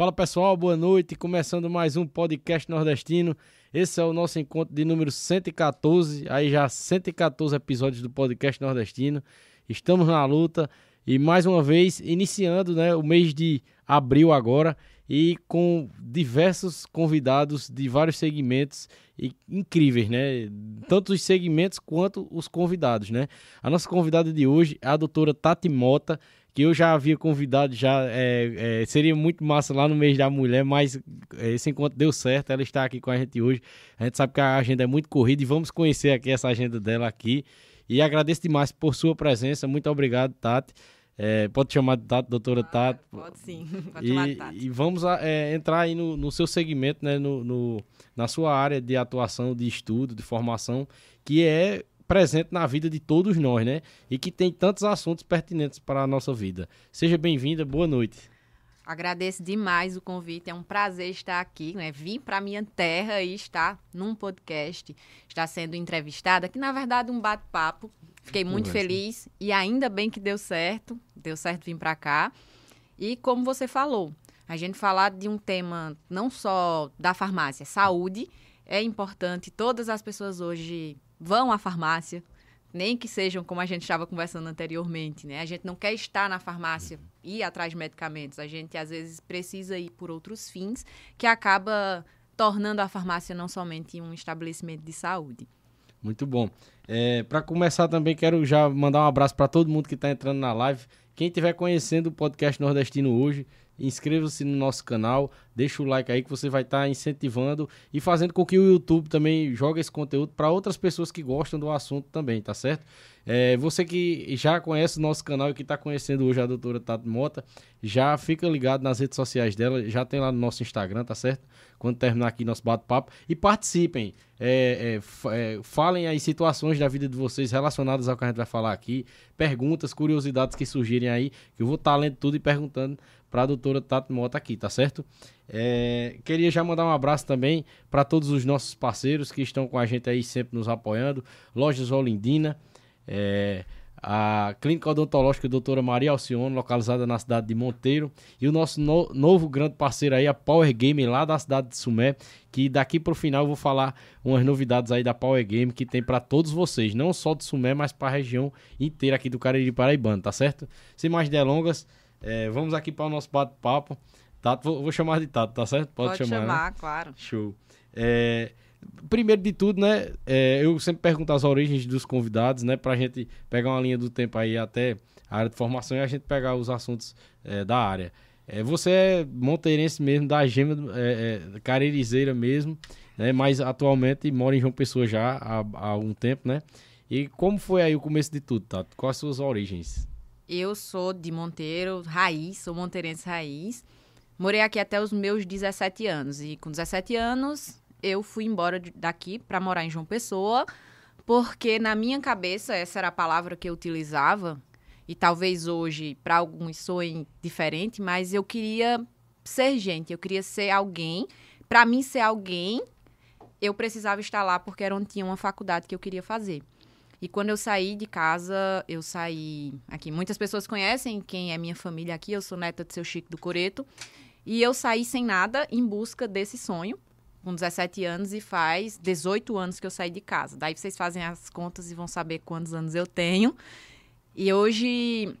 Fala pessoal, boa noite. Começando mais um podcast nordestino. Esse é o nosso encontro de número 114, aí já 114 episódios do podcast nordestino. Estamos na luta e mais uma vez iniciando né, o mês de abril agora e com diversos convidados de vários segmentos incríveis, né? Tanto os segmentos quanto os convidados, né? A nossa convidada de hoje é a doutora Tati Mota, que eu já havia convidado, já é, é, seria muito massa lá no mês da mulher, mas é, esse encontro deu certo, ela está aqui com a gente hoje. A gente sabe que a agenda é muito corrida e vamos conhecer aqui essa agenda dela aqui. E agradeço demais por sua presença. Muito obrigado, Tati. É, pode chamar de Tati, doutora Tati. Pode sim, pode e, chamar de Tati. E vamos é, entrar aí no, no, seu segmento, né, no, no, na sua área de atuação, de estudo, de formação, que é presente na vida de todos nós, né? E que tem tantos assuntos pertinentes para a nossa vida. Seja bem-vinda, boa noite. Agradeço demais o convite, é um prazer estar aqui, né? Vim para minha terra e estar num podcast, estar sendo entrevistada, que na verdade é um bate-papo. Fiquei muito Conversa. feliz e ainda bem que deu certo, deu certo vir para cá. E como você falou, a gente falar de um tema não só da farmácia, saúde, é importante. Todas as pessoas hoje vão à farmácia, nem que sejam como a gente estava conversando anteriormente, né? A gente não quer estar na farmácia e ir atrás de medicamentos, a gente às vezes precisa ir por outros fins, que acaba tornando a farmácia não somente um estabelecimento de saúde. Muito bom. É, para começar também quero já mandar um abraço para todo mundo que está entrando na live. Quem estiver conhecendo o podcast nordestino hoje, inscreva-se no nosso canal, deixa o like aí que você vai estar tá incentivando e fazendo com que o YouTube também jogue esse conteúdo para outras pessoas que gostam do assunto também, tá certo? É, você que já conhece o nosso canal e que está conhecendo hoje a doutora Tati Mota, já fica ligado nas redes sociais dela, já tem lá no nosso Instagram, tá certo? Quando terminar aqui nosso bate-papo. E participem, é, é, é, falem aí situações da vida de vocês relacionadas ao que a gente vai falar aqui, perguntas, curiosidades que surgirem aí, que eu vou estar tá lendo tudo e perguntando para a doutora Tati Mota aqui, tá certo? É, queria já mandar um abraço também para todos os nossos parceiros que estão com a gente aí sempre nos apoiando. Lojas Olindina, é, a Clínica Odontológica Doutora Maria Alcione, localizada na cidade de Monteiro, e o nosso no, novo grande parceiro aí, a Power Game, lá da cidade de Sumé, que daqui para o final eu vou falar umas novidades aí da Power Game que tem para todos vocês, não só de Sumé, mas para a região inteira aqui do Cariri Paraibano, tá certo? Sem mais delongas, é, vamos aqui para o nosso bate-papo. Tato, vou, vou, chamar de Tato, tá certo? Pode, Pode chamar, chamar né? claro. Show. É, primeiro de tudo, né? É, eu sempre pergunto as origens dos convidados, né? Pra gente pegar uma linha do tempo aí até a área de formação e a gente pegar os assuntos é, da área. É, você é monteirense mesmo, da gema, é, é, caririzeira mesmo, né? Mas atualmente mora em João Pessoa já há, há algum tempo, né? E como foi aí o começo de tudo, Tato? Quais as suas origens? Eu sou de Monteiro, raiz, sou monteirense raiz. Morei aqui até os meus 17 anos. E com 17 anos, eu fui embora daqui para morar em João Pessoa, porque na minha cabeça, essa era a palavra que eu utilizava, e talvez hoje para alguns soem diferente, mas eu queria ser gente, eu queria ser alguém. Para mim ser alguém, eu precisava estar lá porque era onde tinha uma faculdade que eu queria fazer. E quando eu saí de casa, eu saí aqui. Muitas pessoas conhecem quem é minha família aqui. Eu sou neta de seu Chico do Coreto. E eu saí sem nada em busca desse sonho, com 17 anos, e faz 18 anos que eu saí de casa. Daí vocês fazem as contas e vão saber quantos anos eu tenho. E hoje,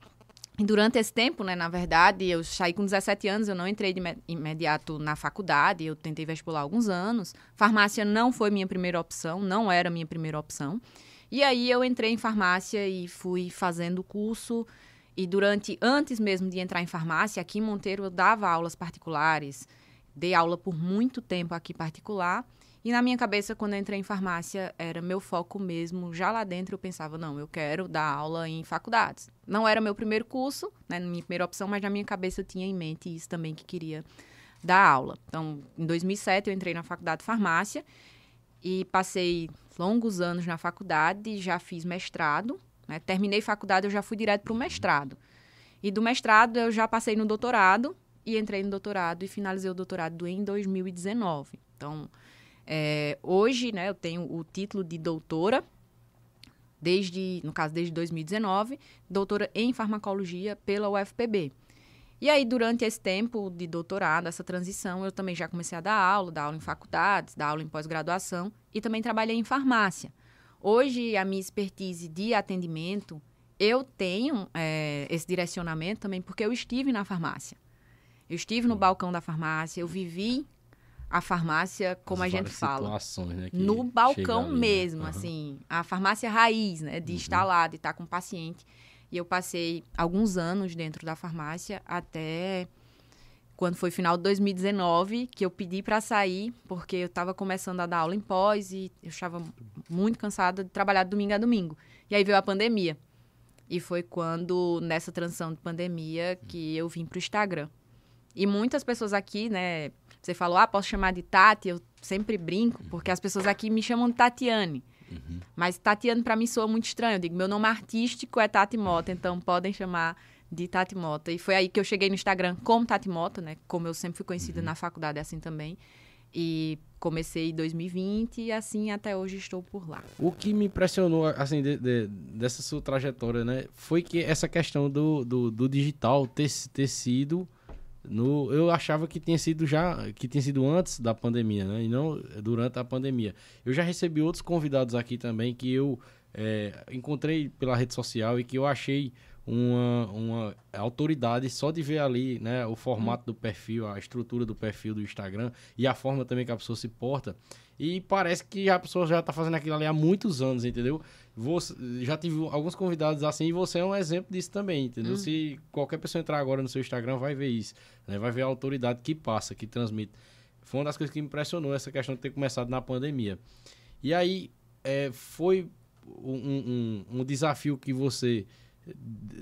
durante esse tempo, né, na verdade, eu saí com 17 anos, eu não entrei de imediato na faculdade, eu tentei vestibular alguns anos. Farmácia não foi minha primeira opção, não era minha primeira opção. E aí eu entrei em farmácia e fui fazendo o curso. E durante, antes mesmo de entrar em farmácia, aqui em Monteiro eu dava aulas particulares. Dei aula por muito tempo aqui particular. E na minha cabeça, quando eu entrei em farmácia, era meu foco mesmo. Já lá dentro eu pensava, não, eu quero dar aula em faculdades. Não era meu primeiro curso, né, minha primeira opção, mas na minha cabeça eu tinha em mente isso também que queria dar aula. Então, em 2007 eu entrei na faculdade de farmácia e passei longos anos na faculdade, já fiz mestrado. Né? Terminei faculdade, eu já fui direto para o mestrado. E do mestrado eu já passei no doutorado e entrei no doutorado e finalizei o doutorado em 2019. Então, é, hoje, né, eu tenho o título de doutora, desde, no caso, desde 2019, doutora em farmacologia pela UFPB. E aí, durante esse tempo de doutorado, essa transição, eu também já comecei a dar aula, dar aula em faculdades, dar aula em pós-graduação e também trabalhei em farmácia. Hoje, a minha expertise de atendimento, eu tenho é, esse direcionamento também porque eu estive na farmácia. Eu estive no balcão da farmácia, eu vivi a farmácia, como As a gente fala. né, no balcão né? mesmo, Aham. assim, a farmácia raiz, né, de estar lá, de estar com o paciente. E eu passei alguns anos dentro da farmácia até quando foi final de 2019 que eu pedi para sair porque eu estava começando a dar aula em pós e eu estava muito cansada de trabalhar de domingo a domingo. E aí veio a pandemia. E foi quando nessa transição de pandemia que eu vim para o Instagram. E muitas pessoas aqui, né, você falou, ah, posso chamar de Tati? Eu sempre brinco, porque as pessoas aqui me chamam de Tatiane. Mas Tatiane para mim soa muito estranho. Eu digo, meu nome artístico é Tati Mota, então podem chamar de Tati Mota. E foi aí que eu cheguei no Instagram como Tati Mota, né? Como eu sempre fui conhecida na faculdade assim também. E comecei em 2020 e assim até hoje estou por lá. O que me impressionou, assim, de- de- dessa sua trajetória, né? Foi que essa questão do, do, do digital ter, ter sido. No, eu achava que tinha sido já. que tinha sido antes da pandemia, né? E não durante a pandemia. Eu já recebi outros convidados aqui também que eu é, encontrei pela rede social e que eu achei uma, uma autoridade só de ver ali né, o formato do perfil, a estrutura do perfil do Instagram e a forma também que a pessoa se porta. E parece que a pessoa já tá fazendo aquilo ali há muitos anos, entendeu? Você, já tive alguns convidados assim e você é um exemplo disso também, entendeu? Se qualquer pessoa entrar agora no seu Instagram vai ver isso, né? Vai ver a autoridade que passa, que transmite. Foi uma das coisas que me impressionou essa questão de ter começado na pandemia. E aí, é, foi um, um- um desafio que você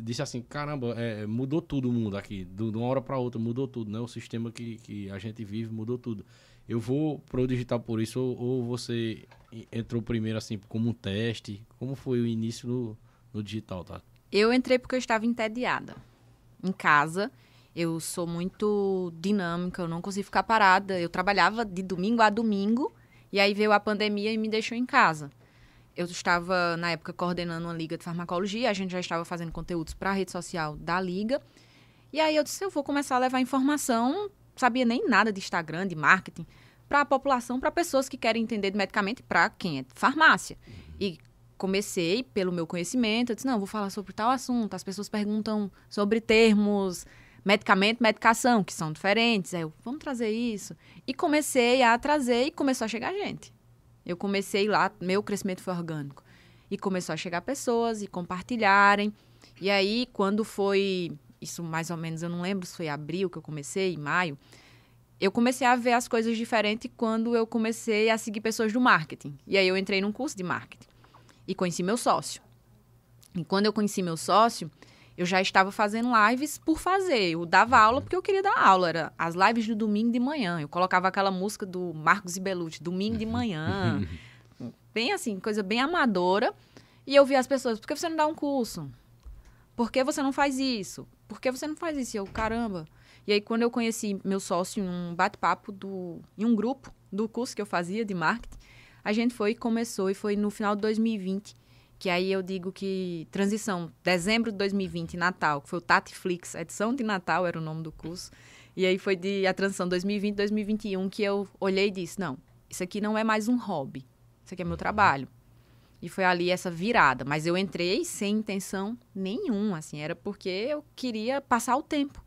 disse assim, caramba, é, mudou tudo o mundo aqui, de uma hora para outra mudou tudo, né? O sistema que, que a gente vive mudou tudo. Eu vou pro digital por isso ou, ou você entrou primeiro assim como um teste? Como foi o início no, no digital, tá? Eu entrei porque eu estava entediada. Em casa, eu sou muito dinâmica, eu não consigo ficar parada. Eu trabalhava de domingo a domingo e aí veio a pandemia e me deixou em casa. Eu estava, na época, coordenando uma liga de farmacologia, a gente já estava fazendo conteúdos para a rede social da liga. E aí eu disse, eu vou começar a levar informação, sabia nem nada de Instagram, de marketing, para a população, para pessoas que querem entender de medicamento para quem é farmácia. E comecei pelo meu conhecimento, eu disse, não, vou falar sobre tal assunto. As pessoas perguntam sobre termos medicamento, medicação, que são diferentes. Aí eu, vamos trazer isso. E comecei a trazer e começou a chegar gente. Eu comecei lá, meu crescimento foi orgânico. E começou a chegar pessoas e compartilharem. E aí, quando foi, isso mais ou menos, eu não lembro se foi abril que eu comecei, maio, eu comecei a ver as coisas diferentes quando eu comecei a seguir pessoas do marketing. E aí eu entrei num curso de marketing e conheci meu sócio. E quando eu conheci meu sócio, eu já estava fazendo lives por fazer. Eu dava aula porque eu queria dar aula. Era as lives do domingo de manhã. Eu colocava aquela música do Marcos e Belucci, domingo de manhã. bem assim, coisa bem amadora. E eu via as pessoas, por que você não dá um curso? Por que você não faz isso? Por que você não faz isso? E eu, caramba. E aí, quando eu conheci meu sócio em um bate-papo do, em um grupo do curso que eu fazia de marketing, a gente foi e começou, e foi no final de 2020, que aí eu digo que transição, dezembro de 2020, Natal, que foi o Tatiflix, edição de Natal era o nome do curso, e aí foi de a transição 2020, 2021, que eu olhei e disse, não, isso aqui não é mais um hobby, isso aqui é meu trabalho. E foi ali essa virada, mas eu entrei sem intenção nenhuma, assim, era porque eu queria passar o tempo.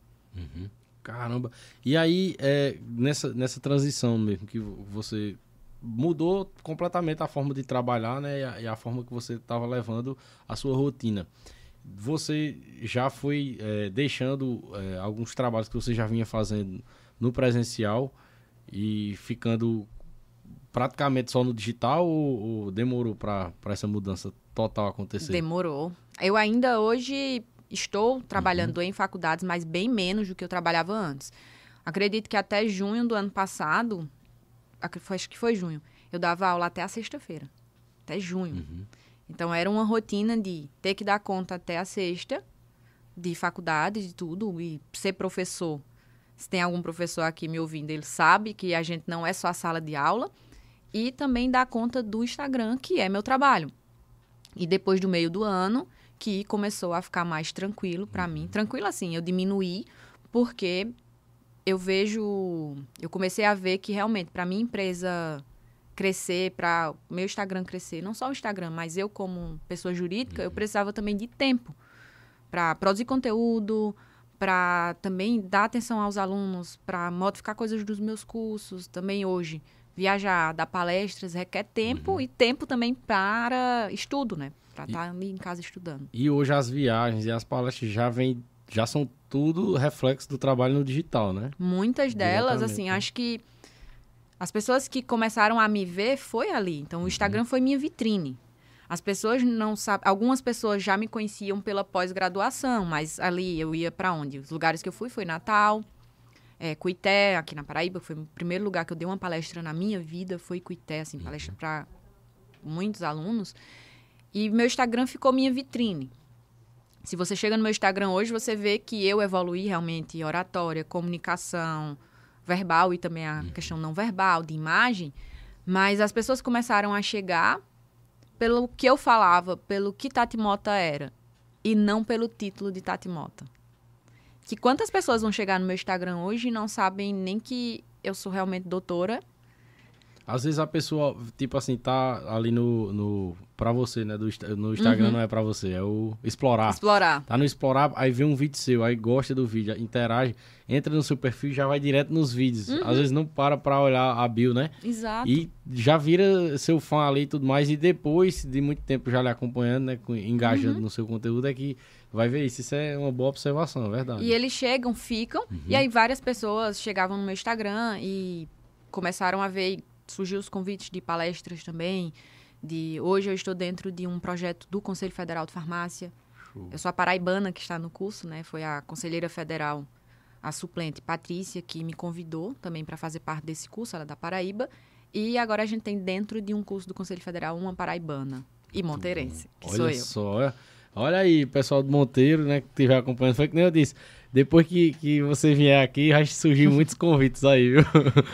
Caramba. E aí, é, nessa, nessa transição mesmo, que você mudou completamente a forma de trabalhar, né? E a, e a forma que você estava levando a sua rotina. Você já foi é, deixando é, alguns trabalhos que você já vinha fazendo no presencial e ficando praticamente só no digital ou, ou demorou para essa mudança total acontecer? Demorou. Eu ainda hoje estou trabalhando em faculdades, mas bem menos do que eu trabalhava antes. Acredito que até junho do ano passado, acho que foi junho, eu dava aula até a sexta-feira. Até junho. Então era uma rotina de ter que dar conta até a sexta, de faculdade, de tudo, e ser professor. Se tem algum professor aqui me ouvindo, ele sabe que a gente não é só a sala de aula. E também dar conta do Instagram, que é meu trabalho. E depois do meio do ano, que começou a ficar mais tranquilo para mim. Tranquilo assim, eu diminuí, porque eu vejo, eu comecei a ver que realmente para minha empresa crescer, para meu Instagram crescer, não só o Instagram, mas eu como pessoa jurídica, eu precisava também de tempo para produzir conteúdo, para também dar atenção aos alunos, para modificar coisas dos meus cursos, também hoje viajar, dar palestras requer tempo Uhum. e tempo também para estudo, né? Para estar ali em casa estudando. E hoje as viagens e as palestras já vem, já são tudo reflexo do trabalho no digital, né? Muitas delas, assim, né? acho que as pessoas que começaram a me ver foi ali. Uhum. Então, o Instagram foi minha vitrine. As pessoas não sabem. Algumas pessoas já me conheciam pela pós-graduação, mas ali eu ia para onde? Os lugares que eu fui foi Natal, é, Cuité, aqui na Paraíba, foi o primeiro lugar que eu dei uma palestra na minha vida, foi Cuité, assim, palestra para muitos alunos. E meu Instagram ficou minha vitrine. Se você chega no meu Instagram hoje, você vê que eu evoluí realmente em oratória, comunicação, verbal e também a questão não verbal, de imagem. Mas as pessoas começaram a chegar pelo que eu falava, pelo que Tati Mota era, e não pelo título de Tati Mota. Que quantas pessoas vão chegar no meu Instagram hoje e não sabem nem que eu sou realmente doutora Às vezes a pessoa, tipo assim, tá ali no, no pra você, né? Do, no Instagram Uhum. não é pra você, é o explorar. explorar. Tá no explorar, aí vê um vídeo seu, aí gosta do vídeo, interage, entra no seu perfil e já vai direto nos vídeos. Uhum. Às vezes não para pra olhar a bio, né? Exato. E já vira seu fã ali e tudo mais. E depois de muito tempo já lhe acompanhando, né? Engajando Uhum. no seu conteúdo, é que vai ver isso. Isso é uma boa observação, é verdade. E eles chegam, ficam, e aí várias pessoas chegavam no meu Instagram e começaram a ver, surgiu os convites de palestras também. De hoje eu estou dentro de um projeto do Conselho Federal de Farmácia. Show. Eu sou a paraibana que está no curso, né? Foi a conselheira federal, a suplente Patrícia, que me convidou também para fazer parte desse curso, ela é da Paraíba. E agora a gente tem dentro de um curso do Conselho Federal uma paraibana e monteirense, que Olha sou eu. só, olha- aí, pessoal do Monteiro, né, que estiver acompanhando, foi que nem eu disse. Depois que, que você vier aqui, já surgiu muitos convites aí, viu?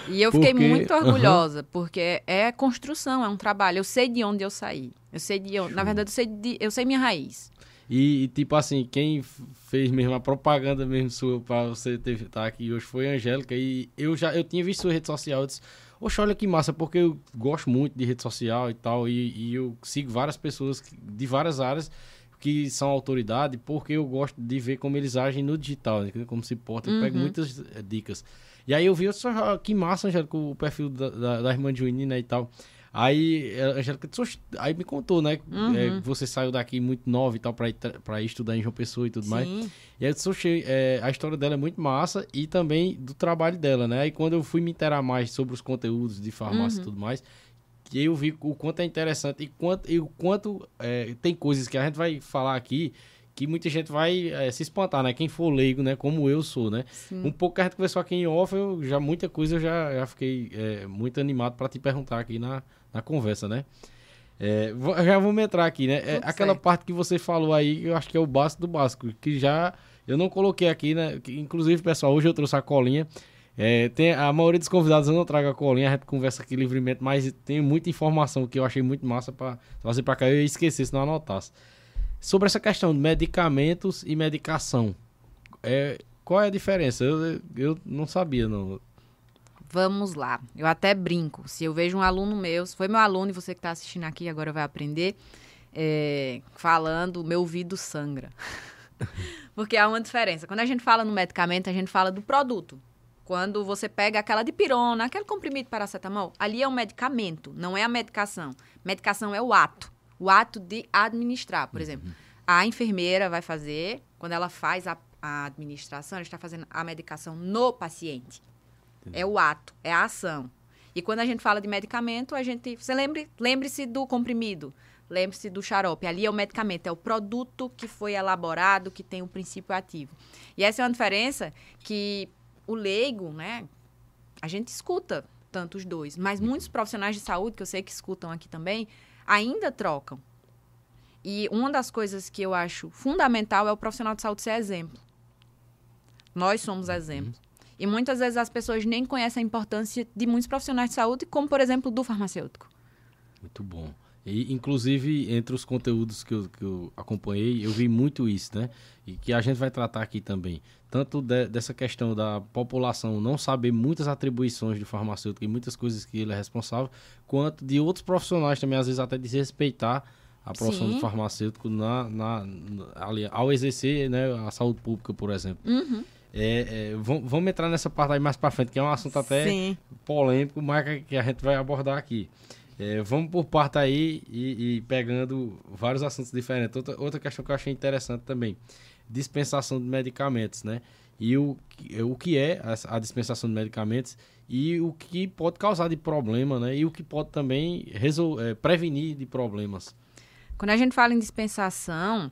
E eu fiquei Porque- muito orgulhosa, porque é construção, é um trabalho. Eu sei de onde eu saí. Eu sei de onde. Na verdade, eu sei, de, eu sei minha raiz. E, e, tipo assim, quem fez mesmo a propaganda mesmo sua pra você estar aqui hoje foi a Angélica. E eu já eu tinha visto sua rede social, eu disse, Oxe, olha que massa, porque eu gosto muito de rede social e tal, e, e eu sigo várias pessoas de várias áreas que são autoridade, porque eu gosto de ver como eles agem no digital, né, como se portam, eu pego Uhum. muitas eh, dicas. E aí eu vi, eu disse, "Ah, que massa, Angélica, o perfil da, da, da irmã de Winnie, né, e tal. Aí eh, a Angélica disse, "Oxe", aí me contou, né, Uhum. eh, que você saiu daqui muito nova e tal, pra ir estudar em João Pessoa e tudo mais. Sim. E aí eu "Oxe, é, a história dela é muito massa e também do trabalho dela, né? E quando eu fui me interar mais sobre os conteúdos de farmácia e Uhum. tudo mais, que eu vi o quanto é interessante e, quanto, e o quanto é, tem coisas que a gente vai falar aqui que muita gente vai é, se espantar, né? Quem for leigo, né? Como eu sou, né? Sim. Um pouco que a gente conversou aqui em off, eu já muita coisa eu já, já fiquei é, muito animado para te perguntar aqui na, na conversa, né? É, vou- já vamos entrar aqui, né? É, aquela certo. parte que você falou aí, eu acho que é o básico do básico, que já eu não coloquei aqui, né? Inclusive, pessoal, hoje eu trouxe a colinha. É, tem, a maioria dos convidados eu não trago a colinha, a gente conversa aqui livremente, mas tem muita informação que eu achei muito massa para trazer para cá. Eu ia esquecer se não anotasse. Sobre essa questão de medicamentos e medicação, é, qual é a diferença? Eu, eu não sabia, não. Vamos lá. Eu até brinco. Se eu vejo um aluno meu, se foi meu aluno e você que está assistindo aqui agora vai aprender, é, falando, meu ouvido sangra. Porque há uma diferença. Quando a gente fala no medicamento, a gente fala do produto. Quando você pega aquela dipirona, aquele comprimido de paracetamol, ali é um medicamento, não é a medicação. Medicação é o ato. O ato de administrar, por exemplo. A enfermeira vai fazer, quando ela faz a, a administração, ela está fazendo a medicação no paciente. É o ato, é a ação. E quando a gente fala de medicamento, a gente. Você lembre, lembre-se do comprimido, lembre-se do xarope. Ali é o medicamento, é o produto que foi elaborado, que tem o princípio ativo. E essa é uma diferença que o leigo, né? A gente escuta tanto os dois, mas muitos profissionais de saúde, que eu sei que escutam aqui também, ainda trocam. E uma das coisas que eu acho fundamental é o profissional de saúde ser exemplo. Nós somos exemplo. E muitas vezes as pessoas nem conhecem a importância de muitos profissionais de saúde, como, por exemplo, do farmacêutico. Muito bom. E, inclusive, entre os conteúdos que eu, que eu acompanhei, eu vi muito isso, né? E que a gente vai tratar aqui também. Tanto de, dessa questão da população não saber muitas atribuições de farmacêutico e muitas coisas que ele é responsável, quanto de outros profissionais também, às vezes, até desrespeitar a profissão Sim. do farmacêutico na, na, ali, ao exercer né, a saúde pública, por exemplo. Uhum. É, é, vam- vamos entrar nessa parte aí mais pra frente, que é um assunto até Sim. polêmico, mas que- que a gente vai abordar aqui. É, vamos por parte aí e, e pegando vários assuntos diferentes. Outra, outra questão que eu achei interessante também, dispensação de medicamentos, né? E o, o que é a, a dispensação de medicamentos e o que pode causar de problema, né? E o que pode também resol, é, prevenir de problemas. Quando a gente fala em dispensação,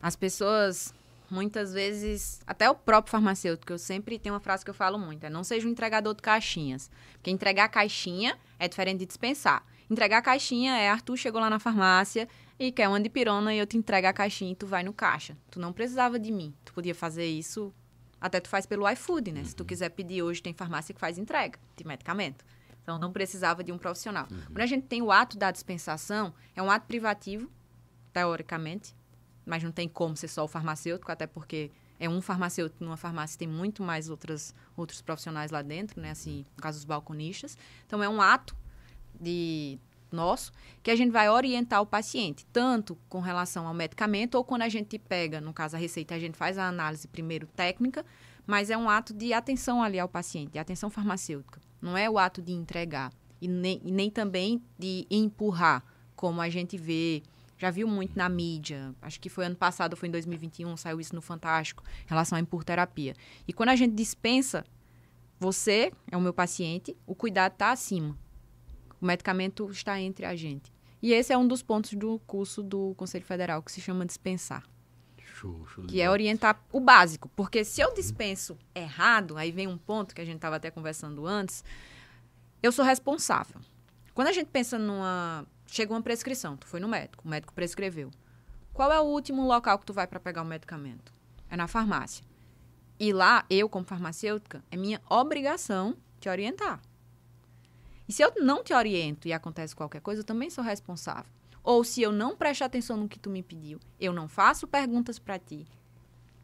as pessoas muitas vezes, até o próprio farmacêutico, eu sempre tenho uma frase que eu falo muito, é não seja um entregador de caixinhas. Porque entregar caixinha é diferente de dispensar. Entregar caixinha é Arthur chegou lá na farmácia e quer uma dipirona e eu te entrego a caixinha e tu vai no caixa. Tu não precisava de mim. Tu podia fazer isso, até tu faz pelo iFood, né? Se tu quiser pedir hoje, tem farmácia que faz entrega de medicamento. Então não precisava de um profissional. Quando a gente tem o ato da dispensação, é um ato privativo, teoricamente, mas não tem como ser só o farmacêutico, até porque é um farmacêutico numa farmácia, tem muito mais outras, outros profissionais lá dentro, né? Assim, no caso dos balconistas. Então, é um ato de nosso que a gente vai orientar o paciente, tanto com relação ao medicamento ou quando a gente pega, no caso a receita, a gente faz a análise primeiro técnica, mas é um ato de atenção ali ao paciente, de atenção farmacêutica. Não é o ato de entregar e nem, e nem também de empurrar, como a gente vê já viu muito na mídia. Acho que foi ano passado, foi em 2021, saiu isso no Fantástico, em relação à impurterapia. E quando a gente dispensa, você é o meu paciente, o cuidado está acima. O medicamento está entre a gente. E esse é um dos pontos do curso do Conselho Federal, que se chama dispensar. Show, show Que é orientar o básico. Porque se eu dispenso errado, aí vem um ponto que a gente estava até conversando antes, eu sou responsável. Quando a gente pensa numa. Chega uma prescrição, tu foi no médico, o médico prescreveu. Qual é o último local que tu vai para pegar o medicamento? É na farmácia. E lá, eu, como farmacêutica, é minha obrigação te orientar. E se eu não te oriento e acontece qualquer coisa, eu também sou responsável. Ou se eu não presto atenção no que tu me pediu, eu não faço perguntas para ti,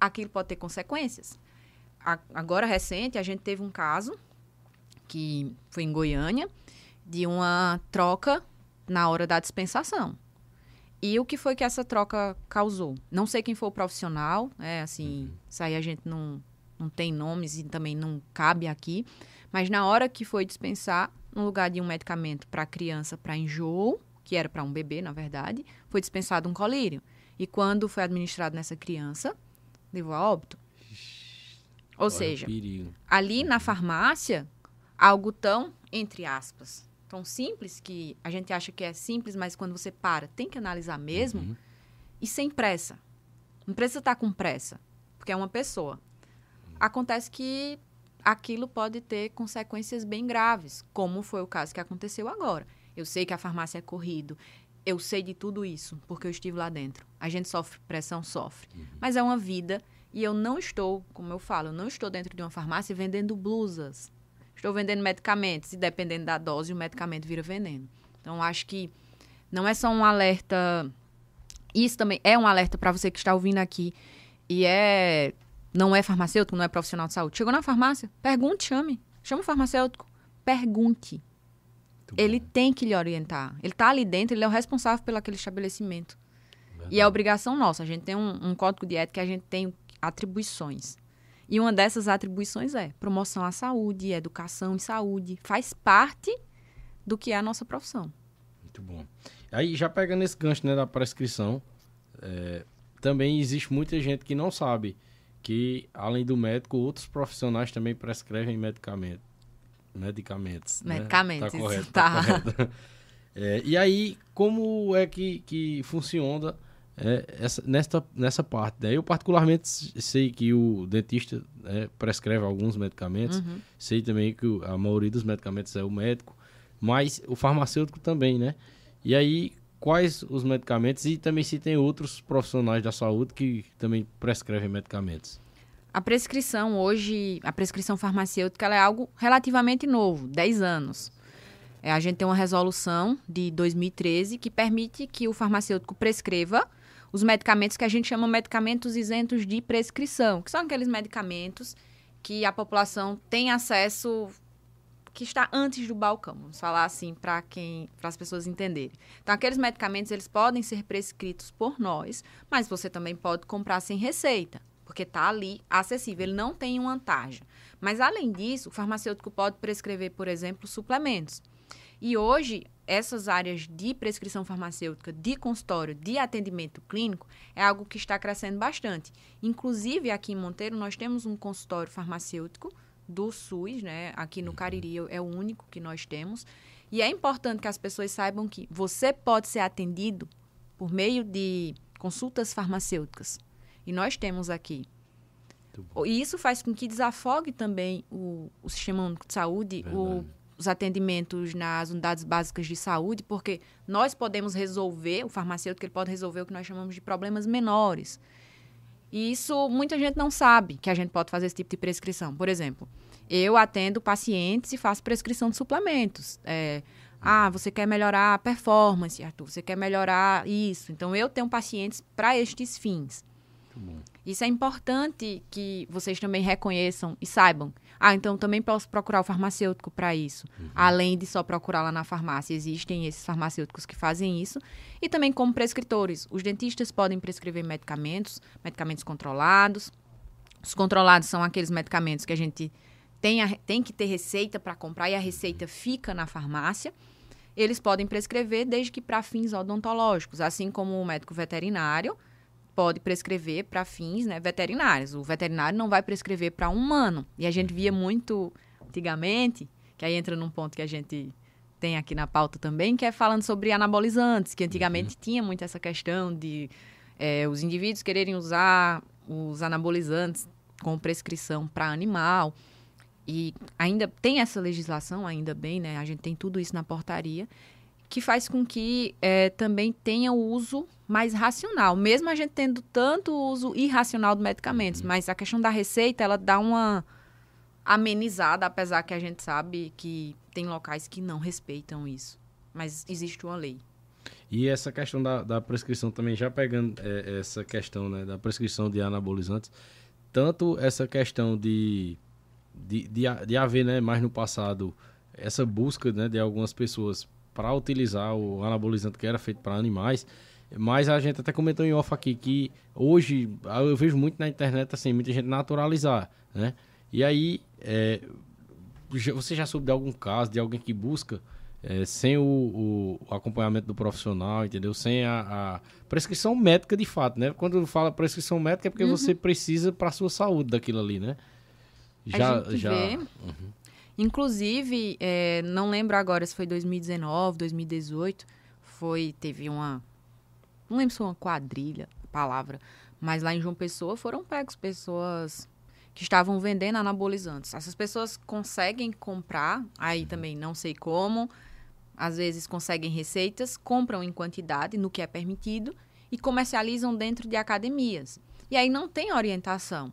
aquilo pode ter consequências. A- agora, recente, a gente teve um caso, que foi em Goiânia, de uma troca na hora da dispensação. E o que foi que essa troca causou? Não sei quem foi o profissional, é assim, isso aí a gente não, não tem nomes e também não cabe aqui, mas na hora que foi dispensar, no lugar de um medicamento para criança para enjoo, que era para um bebê, na verdade, foi dispensado um colírio. E quando foi administrado nessa criança, levou a óbito. Ou Olha seja, ali na farmácia, algo tão, entre aspas, tão simples que a gente acha que é simples, mas quando você para, tem que analisar mesmo Uhum. e sem pressa. Não precisa estar com pressa, porque é uma pessoa. Acontece que aquilo pode ter consequências bem graves, como foi o caso que aconteceu agora. Eu sei que a farmácia é corrido, eu sei de tudo isso, porque eu estive lá dentro. A gente sofre pressão, sofre. Mas é uma vida e eu não estou, como eu falo, eu não estou dentro de uma farmácia vendendo blusas. Estou vendendo medicamentos e dependendo da dose, o medicamento vira veneno. Então, acho que não é só um alerta. Isso também é um alerta para você que está ouvindo aqui e é não é farmacêutico, não é profissional de saúde. Chegou na farmácia, pergunte, chame. Chama o farmacêutico, pergunte. Muito Ele bom. tem que lhe orientar. Ele está ali dentro, ele é o responsável pelo aquele estabelecimento. Verdade. E é obrigação nossa. A gente tem um, um código de ética a gente tem atribuições. E uma dessas atribuições é promoção à saúde, educação em saúde. Faz parte do que é a nossa profissão. Muito bom. Aí, já pegando esse gancho né, da prescrição, é, também existe muita gente que não sabe que, além do médico, outros profissionais também prescrevem medicamento, medicamentos. né? Medicamentos, Tá isso correto, tá. tá correto. É, e aí, como é que, que funciona é, essa, nesta, nessa parte? Né? Eu, particularmente, sei que o dentista né, prescreve alguns medicamentos, Uhum. sei também que o- a maioria dos medicamentos é o médico, mas o farmacêutico também, né? E aí, quais os medicamentos e também se tem outros profissionais da saúde que também prescrevem medicamentos? A prescrição hoje, a prescrição farmacêutica, é algo relativamente novo, 10 anos. É, a gente tem uma resolução de 2013 que permite que o farmacêutico prescreva os medicamentos que a gente chama medicamentos isentos de prescrição, que são aqueles medicamentos que a população tem acesso que está antes do balcão, vamos falar assim para quem, para as pessoas entenderem. Então, aqueles medicamentos eles podem ser prescritos por nós, mas você também pode comprar sem receita, porque está ali acessível, ele não tem uma taxa. Mas além disso, o farmacêutico pode prescrever, por exemplo, suplementos. E hoje, essas áreas de prescrição farmacêutica, de consultório, de atendimento clínico, é algo que está crescendo bastante. Inclusive, aqui em Monteiro, nós temos um consultório farmacêutico do SUS, né? Aqui no Cariri é o único que nós temos. E é importante que as pessoas saibam que você pode ser atendido por meio de consultas farmacêuticas. E nós temos aqui. E isso faz com que desafogue também o, o sistema único de saúde, o, os atendimentos nas unidades básicas de saúde, porque nós podemos resolver, o farmacêutico ele pode resolver o que nós chamamos de problemas menores. E isso muita gente não sabe que a gente pode fazer esse tipo de prescrição. Por exemplo, eu atendo pacientes e faço prescrição de suplementos. É, ah, você quer melhorar a performance, Arthur, você quer melhorar isso. Então, eu tenho pacientes para estes fins. Isso é importante que vocês também reconheçam e saibam. Ah, então também posso procurar o farmacêutico para isso. Uhum. Além de só procurar lá na farmácia. Existem esses farmacêuticos que fazem isso. E também como prescritores. Os dentistas podem prescrever medicamentos, medicamentos controlados. Os controlados são aqueles medicamentos que a gente tem, a, tem que ter receita para comprar e a receita fica na farmácia. Eles podem prescrever desde que para fins odontológicos, assim como o médico veterinário pode prescrever para fins né, veterinários. O veterinário não vai prescrever para um humano. E a gente via muito antigamente, que aí entra num ponto que a gente tem aqui na pauta também, que é falando sobre anabolizantes, que antigamente uhum. tinha muito essa questão de é, os indivíduos quererem usar os anabolizantes com prescrição para animal. E ainda tem essa legislação, ainda bem, né? A gente tem tudo isso na portaria que faz com que é, também tenha o uso mais racional, mesmo a gente tendo tanto uso irracional de medicamentos, uhum. mas a questão da receita, ela dá uma amenizada, apesar que a gente sabe que tem locais que não respeitam isso, mas existe uma lei. E essa questão da, da prescrição também, já pegando é, essa questão né, da prescrição de anabolizantes, tanto essa questão de, de, de, de haver né, mais no passado essa busca né, de algumas pessoas para utilizar o anabolizante que era feito para animais. Mas a gente até comentou em off aqui que hoje eu vejo muito na internet assim, muita gente naturalizar, né? E aí, é, você já soube de algum caso de alguém que busca é, sem o, o, acompanhamento do profissional, entendeu? Sem a, a, prescrição médica de fato, né? Quando fala prescrição médica é porque uhum. você precisa para a sua saúde daquilo ali, né? Já, já. Vê... Uhum. Inclusive, é, não lembro agora se foi 2019, 2018, foi, teve uma, não lembro se foi uma quadrilha, palavra, mas lá em João Pessoa foram pegos pessoas que estavam vendendo anabolizantes. Essas pessoas conseguem comprar, aí também não sei como, às vezes conseguem receitas, compram em quantidade, no que é permitido, e comercializam dentro de academias. E aí não tem orientação.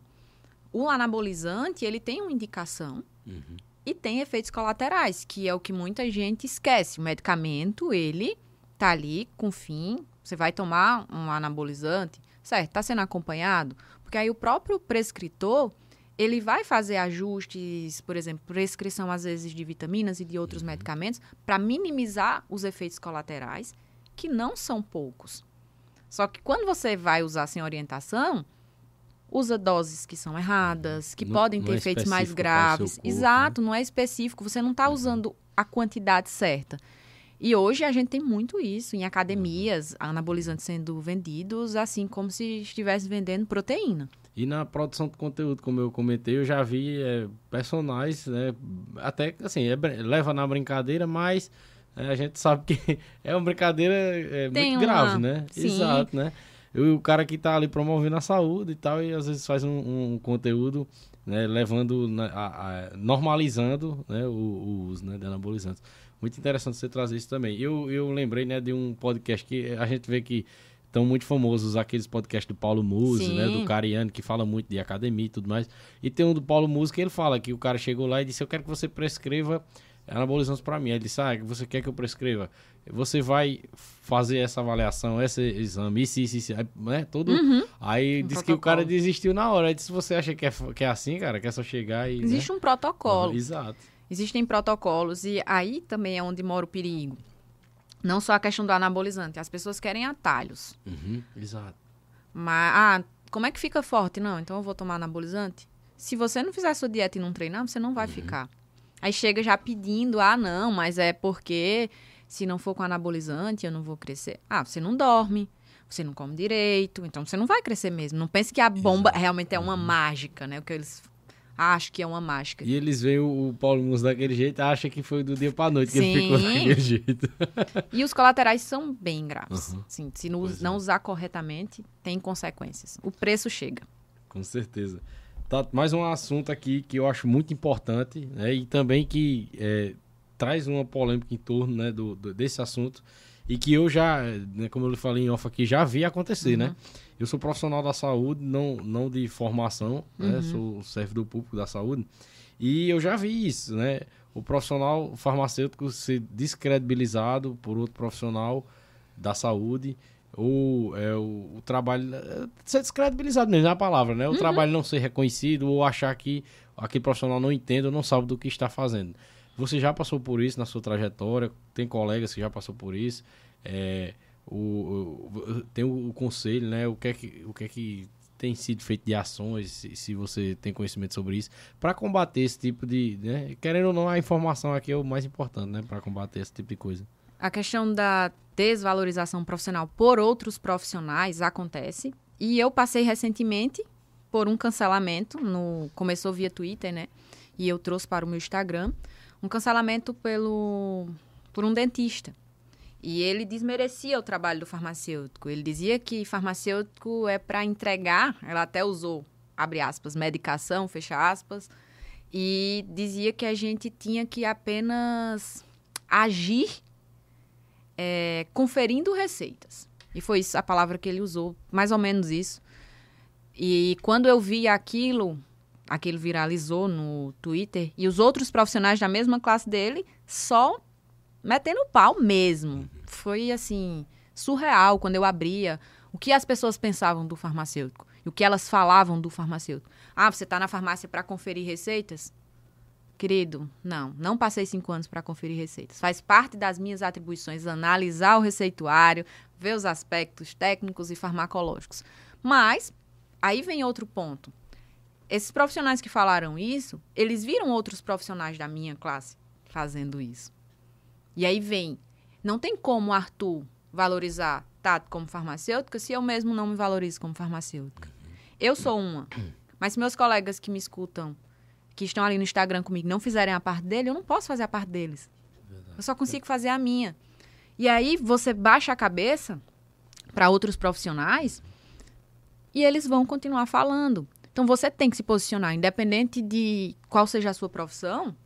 O anabolizante, ele tem uma indicação, uhum e tem efeitos colaterais, que é o que muita gente esquece. O medicamento, ele tá ali com fim, você vai tomar um anabolizante, certo? Tá sendo acompanhado, porque aí o próprio prescritor, ele vai fazer ajustes, por exemplo, prescrição às vezes de vitaminas e de outros uhum. medicamentos para minimizar os efeitos colaterais, que não são poucos. Só que quando você vai usar sem orientação, usa doses que são erradas, que não, podem ter é efeitos mais graves. Corpo, Exato, né? não é específico, você não está uhum. usando a quantidade certa. E hoje a gente tem muito isso em academias, uhum. anabolizantes sendo vendidos, assim como se estivesse vendendo proteína. E na produção de conteúdo, como eu comentei, eu já vi é, personagens, né, até assim, é, leva na brincadeira, mas é, a gente sabe que é uma brincadeira é, muito uma... grave, né? Sim. Exato, né? O cara que está ali promovendo a saúde e tal, e às vezes faz um, um conteúdo né, levando, a, a, normalizando né, o, o, uso né, de anabolizantes. Muito interessante você trazer isso também. Eu, eu lembrei né, de um podcast que a gente vê que estão muito famosos aqueles podcasts do Paulo Musi, né, do Cariano, que fala muito de academia e tudo mais. E tem um do Paulo Musi que ele fala que o cara chegou lá e disse: Eu quero que você prescreva anabolizantes para mim. Ele disse, ah, você quer que eu prescreva? Você vai fazer essa avaliação, esse exame, isso, isso, isso, né? Todo... Uhum. Aí Um disse que o cara desistiu na hora. Aí disse, você acha que é, que é assim, cara? Que é só chegar e... Existe né? um protocolo. Exato. Existem protocolos e aí também é onde mora o perigo. Não só a questão do anabolizante, as pessoas querem atalhos. Uhum, exato. Mas, ah, como é que fica forte? Não, então eu vou tomar anabolizante? Se você não fizer a sua dieta e não treinar, você não vai ficar. Aí chega já pedindo, ah, não, mas é porque se não for com anabolizante eu não vou crescer. Ah, você não dorme, você não come direito, então você não vai crescer mesmo. Não pense que a bomba realmente é uma mágica, né? O que eles acham que é uma mágica. E eles veem o, Paulo Mus daquele jeito, acham que foi do dia pra noite que ele ficou Sim. daquele jeito. E os colaterais são bem graves. Uhum. Assim, se não, Pois é. não usar corretamente, tem consequências. O preço chega. Com certeza. Tá, mais um assunto aqui que eu acho muito importante, né? E também que é, traz uma polêmica em torno né, do, do- desse assunto. E que eu já, né, como eu lhe falei em off aqui, já vi acontecer, né? Eu sou profissional da saúde, não, não de formação, né? Sou servidor público da saúde. E eu já vi isso, né? O profissional farmacêutico ser descredibilizado por outro profissional da saúde ou é, o, o trabalho é, ser descredibilizado mesmo é a palavra, né? O trabalho não ser reconhecido ou achar que aquele profissional não entende ou não sabe do que está fazendo. Você já passou por isso na sua trajetória? Tem colegas que já passou por isso? É, o, o- tem o, o conselho, né? O que é que, o que, é que tem sido feito de ações, se, se você tem conhecimento sobre isso, para combater esse tipo de, né? Querendo ou não, a informação aqui é o mais importante, né? Para combater esse tipo de coisa. A questão da desvalorização profissional por outros profissionais acontece. E eu passei recentemente por um cancelamento, no começou via Twitter, né? E eu trouxe para o meu Instagram um cancelamento pelo por um dentista. E ele desmerecia o trabalho do farmacêutico. Ele dizia que farmacêutico é para entregar, ela até usou, abre aspas, medicação, fecha aspas, e dizia que a gente tinha que apenas agir é, conferindo receitas. E foi isso a palavra que ele usou, mais ou menos isso. E quando eu vi aquilo, aquilo viralizou no Twitter, e os outros profissionais da mesma classe dele só metendo pau mesmo. Foi assim, surreal quando eu abria o que as pessoas pensavam do farmacêutico e o que elas falavam do farmacêutico. Ah, você está na farmácia para conferir receitas? Querido, não, não passei cinco anos para conferir receitas. Faz parte das minhas atribuições analisar o receituário, ver os aspectos técnicos e farmacológicos. Mas, aí vem outro ponto. Esses profissionais que falaram isso, eles viram outros profissionais da minha classe fazendo isso. E aí vem, não tem como Arthur valorizar Tato como farmacêutica se eu mesmo não me valorizo como farmacêutica. Eu sou uma. Mas meus colegas que me escutam que estão ali no Instagram comigo não fizerem a parte dele, eu não posso fazer a parte deles. Eu só consigo fazer a minha. E aí você baixa a cabeça para outros profissionais e eles vão continuar falando. Então você tem que se posicionar, independente de qual seja a sua profissão.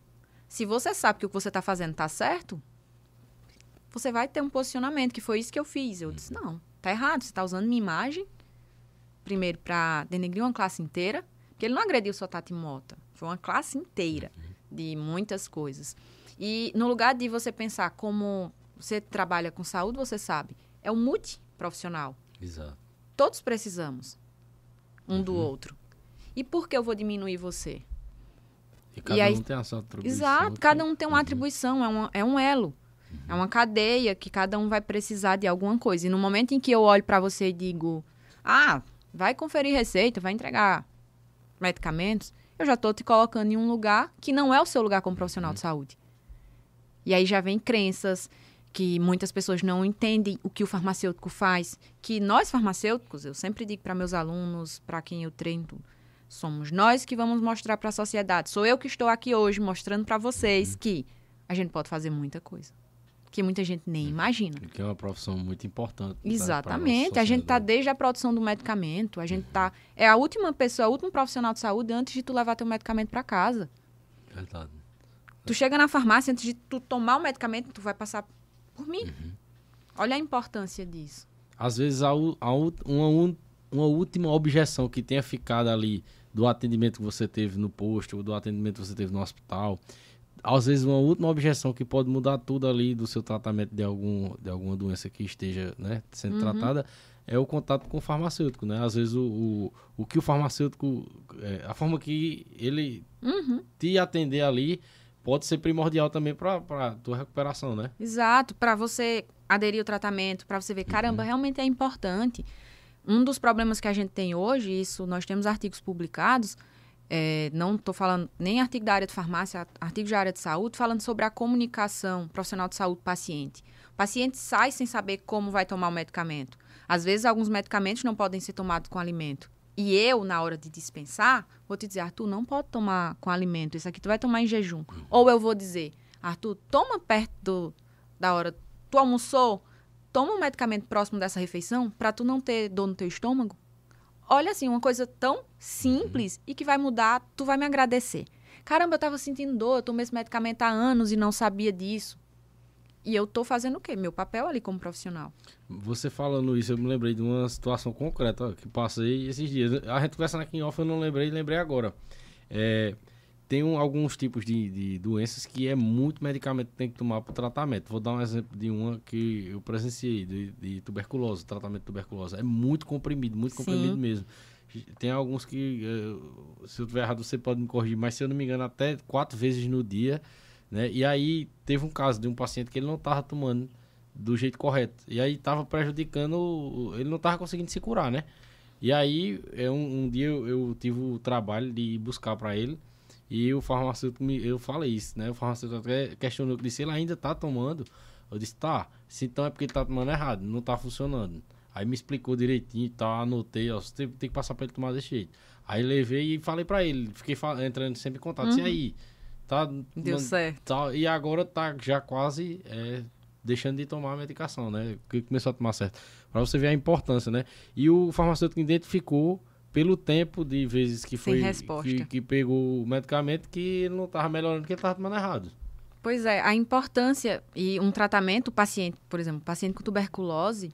Se você sabe que o que você está fazendo está certo, você vai ter um posicionamento, que foi isso que eu fiz. Eu disse, não, tá errado, você está usando minha imagem, primeiro, para denegrir uma classe inteira, porque ele não agrediu só Tati Mota, foi uma classe inteira de muitas coisas. E no lugar de você pensar como você trabalha com saúde, você sabe, é um multiprofissional. Exato. Todos precisamos um do outro. E por que eu vou diminuir você? E cada aí- um tem a sua atribuição. Exato, que- cada um tem uma Uhum. atribuição, é, uma, é um elo. É uma cadeia que cada um vai precisar de alguma coisa. E no momento em que eu olho para você e digo, ah, vai conferir receita, vai entregar medicamentos, eu já estou te colocando em um lugar que não é o seu lugar como profissional de saúde. E aí já vem crenças que muitas pessoas não entendem o que o farmacêutico faz, que nós farmacêuticos, eu sempre digo para meus alunos, para quem eu treino, somos nós que vamos mostrar para a sociedade. Sou eu que estou aqui hoje mostrando para vocês que a gente pode fazer muita coisa, que muita gente nem imagina. Que é uma profissão muito importante. pra Exatamente. A gente está desde a produção do medicamento, a gente tá é a última pessoa, o último profissional de saúde antes de tu levar teu medicamento para casa. Verdade. Tu chega na farmácia antes de tu tomar o medicamento, tu vai passar por mim. Uhum. Olha a importância disso. Às vezes, a, a uma, uma última objeção que tenha ficado ali do atendimento que você teve no posto ou do atendimento que você teve no hospital, às vezes uma última objeção que pode mudar tudo ali do seu tratamento de, algum, de alguma doença que esteja né, sendo Uhum. tratada é o contato com o farmacêutico, né? Às vezes o, o, o que o farmacêutico, é, a forma que ele Uhum. te atender ali pode ser primordial também para a tua recuperação, né? Exato, para você aderir ao tratamento, para você ver, caramba, realmente é importante. Um dos problemas que a gente tem hoje, isso nós temos artigos publicados, é, não estou falando nem artigo da área de farmácia, artigo da área de saúde, falando sobre a comunicação profissional de saúde-paciente. O paciente sai sem saber como vai tomar o medicamento. Às vezes, alguns medicamentos não podem ser tomados com alimento. E eu, na hora de dispensar, vou te dizer, Arthur, não pode tomar com alimento. Isso aqui tu vai tomar em jejum. Ou eu vou dizer, Arthur, toma perto do, da hora. Tu almoçou? Toma um medicamento próximo dessa refeição para tu não ter dor no teu estômago. Olha assim, uma coisa tão simples e que vai mudar, tu vai me agradecer. Caramba, eu tava sentindo dor, eu tomei esse medicamento há anos e não sabia disso. E eu tô fazendo o quê? Meu papel ali como profissional. Você falando isso, eu me lembrei de uma situação concreta ó, que passei esses dias. A gente conversando aqui em off, eu não lembrei, lembrei agora. É, tem um- alguns tipos de, de doenças que é muito medicamento que tem que tomar para o tratamento. Vou dar um exemplo de uma que eu presenciei, de, de tuberculose, tratamento de tuberculose. É muito comprimido, muito Sim. comprimido mesmo. Tem alguns que, eh, se eu estiver errado, você pode me corrigir, mas se eu não me engano, até quatro vezes no dia. Né? E aí teve um caso de um paciente que ele não estava tomando do jeito correto. E aí estava prejudicando, ele não estava conseguindo se curar, né? E aí, é um, um dia eu, eu tive o trabalho de buscar para ele. E o farmacêutico, me, eu falei isso, né? O farmacêutico até questionou, disse, ele ainda tá tomando? Eu disse, tá. Se então é porque ele tá tomando errado, não tá funcionando. Aí me explicou direitinho e tal, anotei, ó, você tem, tem que passar pra ele tomar desse jeito. Aí levei e falei pra ele, fiquei entrando sempre em contato. E aí? Tá, Deu man- certo. tá, e agora tá já quase é, deixando de tomar a medicação, né? Que começou a tomar certo. Pra você ver a importância, né? E o farmacêutico identificou pelo tempo de vezes que foi que, que pegou o medicamento que não tava melhorando, que ele tava tomando errado. Pois é, a importância e um tratamento, paciente, por exemplo, paciente com tuberculose,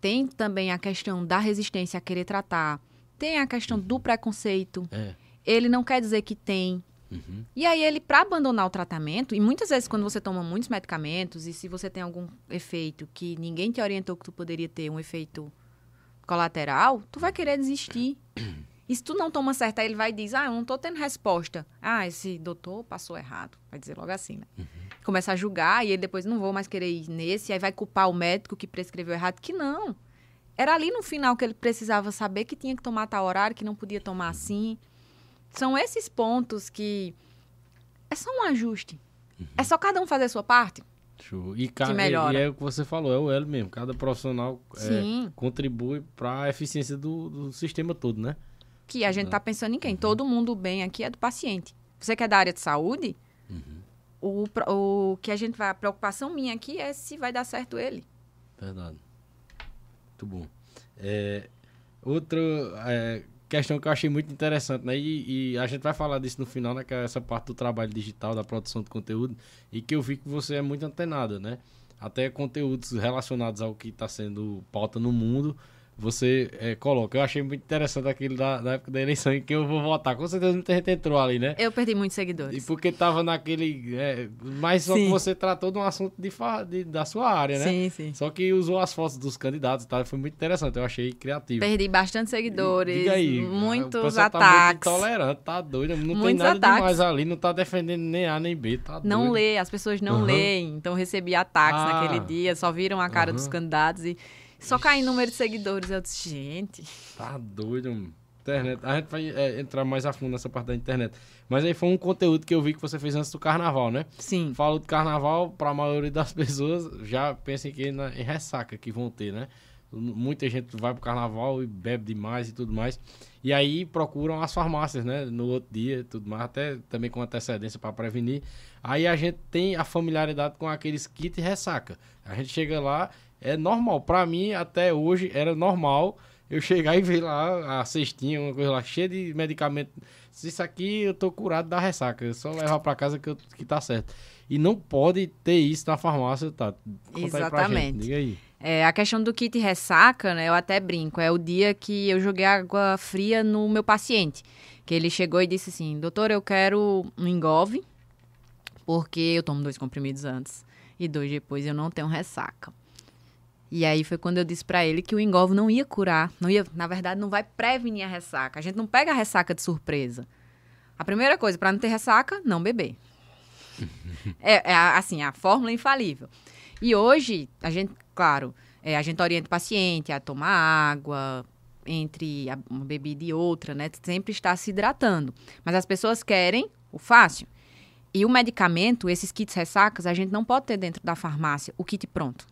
tem também a questão da resistência a querer tratar, tem a questão do preconceito. É. Ele não quer dizer que tem. Uhum. E aí ele, para abandonar o tratamento, e muitas vezes quando você toma muitos medicamentos e se você tem algum efeito que ninguém te orientou que tu poderia ter um efeito colateral, tu vai querer desistir. E se tu não toma certo, aí ele vai e diz, ah, eu não tô tendo resposta. Ah, esse doutor passou errado. Vai dizer logo assim, né? Começa a julgar e ele depois não vou mais querer ir nesse, aí vai culpar o médico que prescreveu errado, que não. Era ali no final que ele precisava saber que tinha que tomar tal horário, que não podia tomar assim. São esses pontos que é só um ajuste. É só cada um fazer a sua parte. Show. E, ca- e, é o que você falou, é o L mesmo. Cada profissional é, contribui para a eficiência do, do sistema todo, né? Que a gente tá pensando em quem? Todo mundo bem aqui é do paciente. Você que é da área de saúde, o, pro- o que a gente vai. A preocupação minha aqui é se vai dar certo ele. Verdade. Muito bom. É, outra é, questão que eu achei muito interessante, né? E, e a gente vai falar disso no final, né? Que é essa parte do trabalho digital, da produção de conteúdo. E que eu vi que você é muito antenada, né? Até conteúdos relacionados ao que está sendo pauta no mundo, você é, coloca. Eu achei muito interessante aquele da, da época da eleição em que eu vou votar. Com certeza muita gente entrou ali, né? Eu perdi muitos E seguidores. porque tava naquele. É, mas só que Sim. você tratou de um assunto de, de- da sua área, né? Sim, sim. Só que usou as fotos dos candidatos e tal. Foi muito interessante. Eu achei criativo. Perdi bastante seguidores, Diga aí. muitos Tá ataques. muito intolerante, tá doido. Não tem Muitos nada ataques. demais ali. Não tá defendendo nem A nem B. Tá não doido. lê, as pessoas não Aham. leem. Então recebi ataques Ah. naquele dia, só viram a cara dos Aham. candidatos e só cai em número de seguidores. Eu disse, gente. Tá doido, mano. Internet. A gente vai é, entrar mais a fundo nessa parte da internet. Mas aí foi um conteúdo que eu vi que você fez antes do carnaval, né? Sim. Falo de carnaval, pra maioria das pessoas, já pensem que na, em ressaca que vão ter, né? Muita gente vai pro carnaval e bebe demais e tudo mais. E aí procuram as farmácias, né? No outro dia e tudo mais, até também com antecedência para prevenir. Aí a gente tem a familiaridade com aqueles kits ressaca. A gente chega lá, é normal. Pra mim, até hoje, era normal eu chegar e ver lá a cestinha, uma coisa lá, cheia de medicamento. Se Isso aqui eu tô curado da ressaca. Eu só levar pra casa que, eu- que tá certo. E não pode ter isso na farmácia, tá? Conta Exatamente. diga aí. É, a questão do kit ressaca, né? Eu até brinco. É o dia que eu joguei água fria no meu paciente. Que ele chegou e disse assim: Doutor, eu quero um engove Porque eu tomo dois comprimidos antes e dois depois eu não tenho ressaca. E aí foi quando eu disse para ele que o engolvo não ia curar, não ia, na verdade, não vai prevenir a ressaca. A gente não pega a ressaca de surpresa. A primeira coisa para não ter ressaca, não beber. é, é, assim, a fórmula infalível. E hoje, a gente, claro, é, a gente orienta o paciente a tomar água, entre uma bebida e outra, né? Sempre está se hidratando. Mas as pessoas querem o fácil. E o medicamento, esses kits ressacas, a gente não pode ter dentro da farmácia o kit pronto.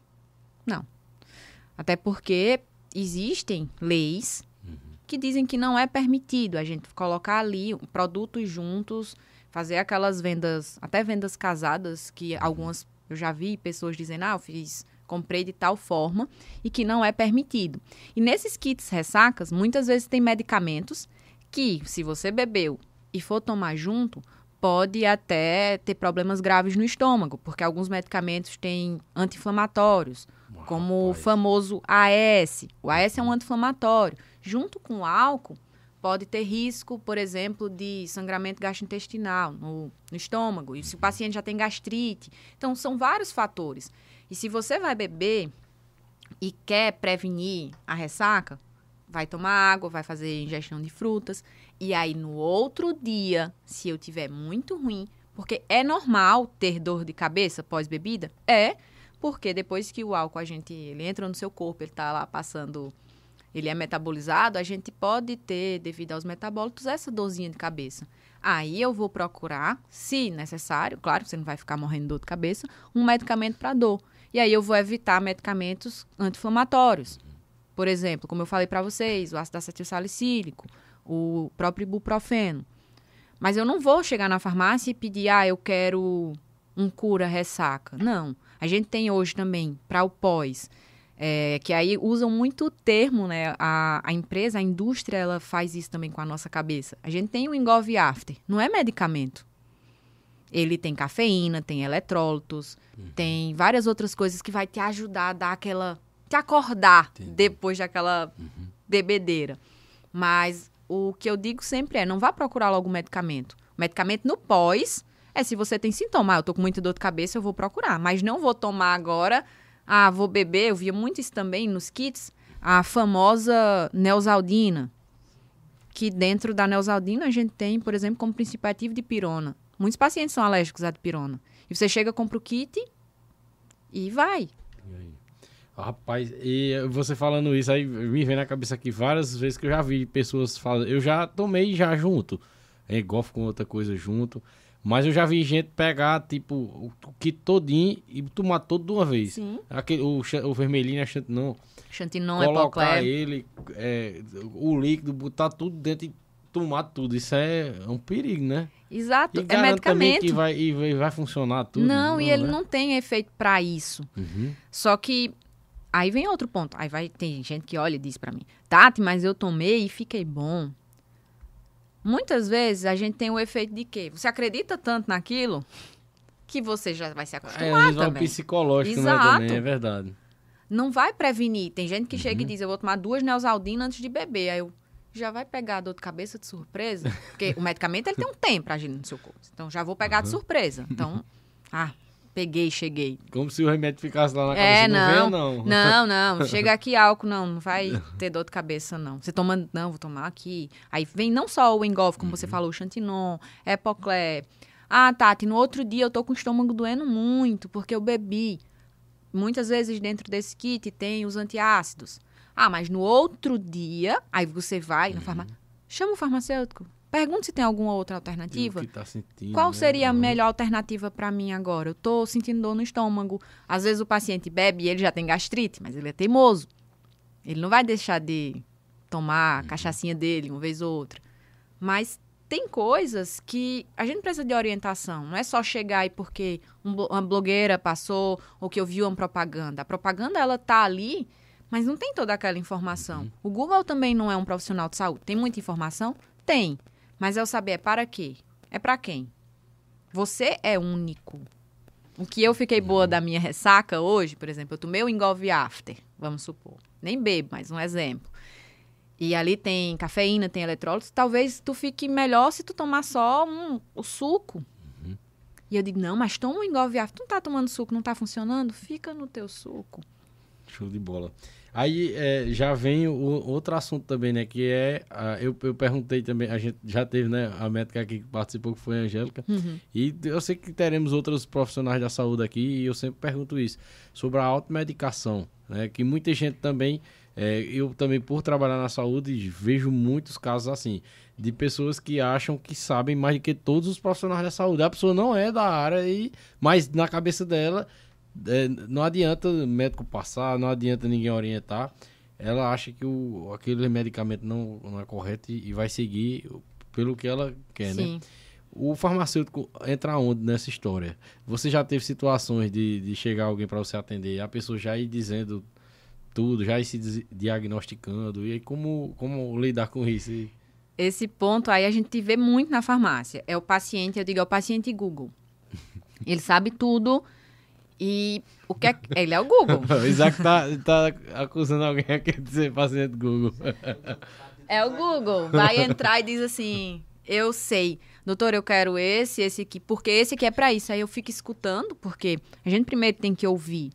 Não. Até porque existem leis que dizem que não é permitido a gente colocar ali produtos juntos, fazer aquelas vendas, até vendas casadas, que algumas eu já vi pessoas dizendo, ah, eu fiz comprei de tal forma e que não é permitido. E nesses kits ressacas, muitas vezes tem medicamentos que, se você bebeu e for tomar junto, pode até ter problemas graves no estômago, porque alguns medicamentos têm anti-inflamatórios, como o famoso AS. O AS é um anti-inflamatório. Junto com o álcool, pode ter risco, por exemplo, de sangramento gastrointestinal no, no estômago, e se o paciente já tem gastrite. Então, são vários fatores. E se você vai beber e quer prevenir a ressaca, vai tomar água, vai fazer ingestão de frutas. E aí, no outro dia, se eu tiver muito ruim, porque é normal ter dor de cabeça pós-bebida? É, porque depois que o álcool a gente ele entra no seu corpo, ele está lá passando, ele é metabolizado, a gente pode ter, devido aos metabólitos, essa dorzinha de cabeça. Aí eu vou procurar, se necessário, claro, você não vai ficar morrendo de dor de cabeça, um medicamento para dor. E aí eu vou evitar medicamentos anti-inflamatórios. Por exemplo, como eu falei para vocês, o ácido acetil salicílico, o próprio ibuprofeno. Mas eu não vou chegar na farmácia e pedir, ah, eu quero um cura ressaca. Não. A gente tem hoje também, para o pós, é, que aí usam muito o termo, né? A, a empresa, a indústria, ela faz isso também com a nossa cabeça. A gente tem o Engove After, não é medicamento. Ele tem cafeína, tem eletrólitos, uhum. tem várias outras coisas que vai te ajudar a dar aquela. te acordar Entendi. depois daquela uhum. bebedeira. Mas o que eu digo sempre é: não vá procurar logo medicamento. O medicamento no pós é se você tem sintoma. Ah, eu tô com muita dor de cabeça, eu vou procurar. Mas não vou tomar agora. Ah, vou beber. Eu via muito isso também nos kits. A famosa neosaldina. Que dentro da neosaldina a gente tem, por exemplo, como princípio ativo de pirona. Muitos pacientes são alérgicos à dipirona. E você chega, compra o kit e vai. E Rapaz, e você falando isso aí, me vem na cabeça aqui várias vezes que eu já vi pessoas falando. Eu já tomei já junto. É golfe com outra coisa junto. Mas eu já vi gente pegar, tipo, o kit todinho e tomar todo de uma vez. Sim. Aquele, o, o vermelhinho, a não. Chantinon é Colocar ele, é, o líquido, botar tudo dentro e tomar tudo. Isso é um perigo, né? Exato, e é medicamento. que vai, e vai funcionar tudo. Não, não e ele né? não tem efeito para isso. Uhum. Só que aí vem outro ponto. Aí vai tem gente que olha e diz para mim: "Tati, mas eu tomei e fiquei bom". Muitas vezes a gente tem o efeito de quê? Você acredita tanto naquilo que você já vai se é, acostumar é, também. É psicológico, Exato. né, também, é verdade. Não vai prevenir. Tem gente que uhum. chega e diz: "Eu vou tomar duas Neosaldina antes de beber". Aí eu já vai pegar a dor de cabeça de surpresa, porque o medicamento ele tem um tempo para agir no seu corpo. Então já vou pegar uhum. de surpresa. Então, ah, peguei, cheguei. Como se o remédio ficasse lá na cabeça. É, não, não, não. Não, não. Chega aqui álcool, não, não vai ter dor de cabeça, não. Você toma, não, vou tomar aqui. Aí vem não só o engolf, como uhum. você falou, o Chantinon, Epoclé. Ah, Tati, no outro dia eu tô com o estômago doendo muito, porque eu bebi. Muitas vezes dentro desse kit tem os antiácidos. Ah, mas no outro dia, aí você vai uhum. na farmácia, chama o farmacêutico, pergunta se tem alguma outra alternativa. Tá sentindo, Qual né? seria a melhor alternativa para mim agora? Eu tô sentindo dor no estômago. Às vezes o paciente bebe e ele já tem gastrite, mas ele é teimoso. Ele não vai deixar de tomar a uhum. cachaçinha dele uma vez ou outra. Mas tem coisas que a gente precisa de orientação. Não é só chegar aí porque uma blogueira passou ou que eu vi uma propaganda. A propaganda, ela tá ali mas não tem toda aquela informação. Uhum. O Google também não é um profissional de saúde. Tem muita informação? Tem. Mas é o saber é para quê? É para quem? Você é único. O que eu fiquei boa da minha ressaca hoje, por exemplo, eu tomei o Engolve After, vamos supor. Nem bebo, mas um exemplo. E ali tem cafeína, tem eletrólitos. Talvez tu fique melhor se tu tomar só um, o suco. Uhum. E eu digo, não, mas toma um engolve Tu não tá tomando suco, não tá funcionando? Fica no teu suco. Show de bola. Aí é, já vem o, outro assunto também, né? Que é. eu, eu perguntei também, a gente já teve, né? A médica aqui que participou, que foi a Angélica. Uhum. E eu sei que teremos outros profissionais da saúde aqui, e eu sempre pergunto isso, sobre a automedicação, né? Que muita gente também. É, eu também, por trabalhar na saúde, vejo muitos casos assim, de pessoas que acham que sabem mais do que todos os profissionais da saúde. A pessoa não é da área, e, mas na cabeça dela é, não adianta o médico passar, não adianta ninguém orientar. Ela acha que o, aquele medicamento não, não é correto e, e vai seguir pelo que ela quer, né? Sim. né? O farmacêutico entra onde nessa história? Você já teve situações de, de chegar alguém para você atender, a pessoa já ir dizendo tudo, já ir se diagnosticando, e aí como, como lidar com isso? Esse ponto aí a gente vê muito na farmácia. É o paciente, eu digo, é o paciente Google. Ele sabe tudo, e o que é. Ele é o Google. o Isaac tá, tá acusando alguém aqui de ser paciente Google. é o Google. Vai entrar e diz assim: Eu sei, doutor, eu quero esse, esse aqui, porque esse aqui é para isso. Aí eu fico escutando, porque a gente primeiro tem que ouvir.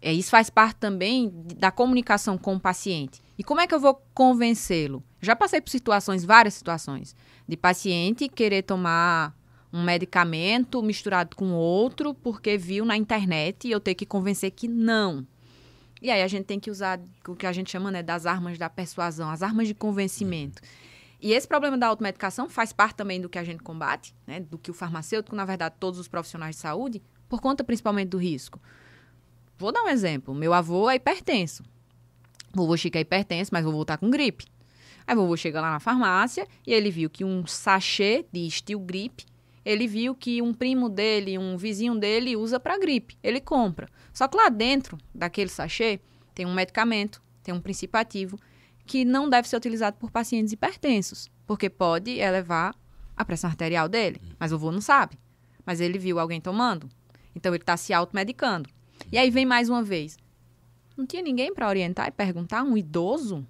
É, isso faz parte também da comunicação com o paciente. E como é que eu vou convencê-lo? Já passei por situações, várias situações, de paciente querer tomar um medicamento misturado com outro porque viu na internet e eu ter que convencer que não. E aí a gente tem que usar o que a gente chama né, das armas da persuasão, as armas de convencimento. E esse problema da automedicação faz parte também do que a gente combate, né, do que o farmacêutico, na verdade, todos os profissionais de saúde, por conta principalmente do risco. Vou dar um exemplo. Meu avô é hipertenso. Vovô Chico é hipertenso, mas vovô tá com gripe. Aí vovô chega lá na farmácia e ele viu que um sachê de Steel Grip ele viu que um primo dele, um vizinho dele usa para gripe. Ele compra. Só que lá dentro daquele sachê tem um medicamento, tem um princípio ativo que não deve ser utilizado por pacientes hipertensos, porque pode elevar a pressão arterial dele. Mas o avô não sabe. Mas ele viu alguém tomando. Então ele está se automedicando. E aí vem mais uma vez. Não tinha ninguém para orientar e perguntar? Um idoso?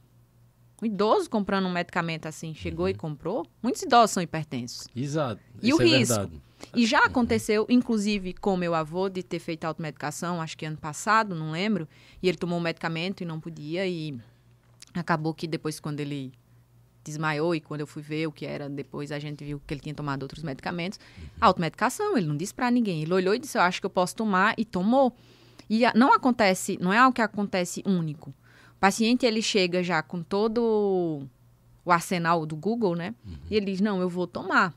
Um idoso comprando um medicamento assim, chegou uhum. e comprou. Muitos idosos são hipertensos. Exato. E Isso o é risco. Verdade. E já uhum. aconteceu, inclusive, com meu avô, de ter feito automedicação, acho que ano passado, não lembro. E ele tomou um medicamento e não podia. E acabou que depois, quando ele desmaiou e quando eu fui ver o que era, depois a gente viu que ele tinha tomado outros medicamentos. Uhum. Automedicação, ele não disse para ninguém. Ele olhou e disse: Eu acho que eu posso tomar, e tomou. E não acontece, não é algo que acontece único. O paciente ele chega já com todo o arsenal do Google, né? Uhum. E ele diz: "Não, eu vou tomar".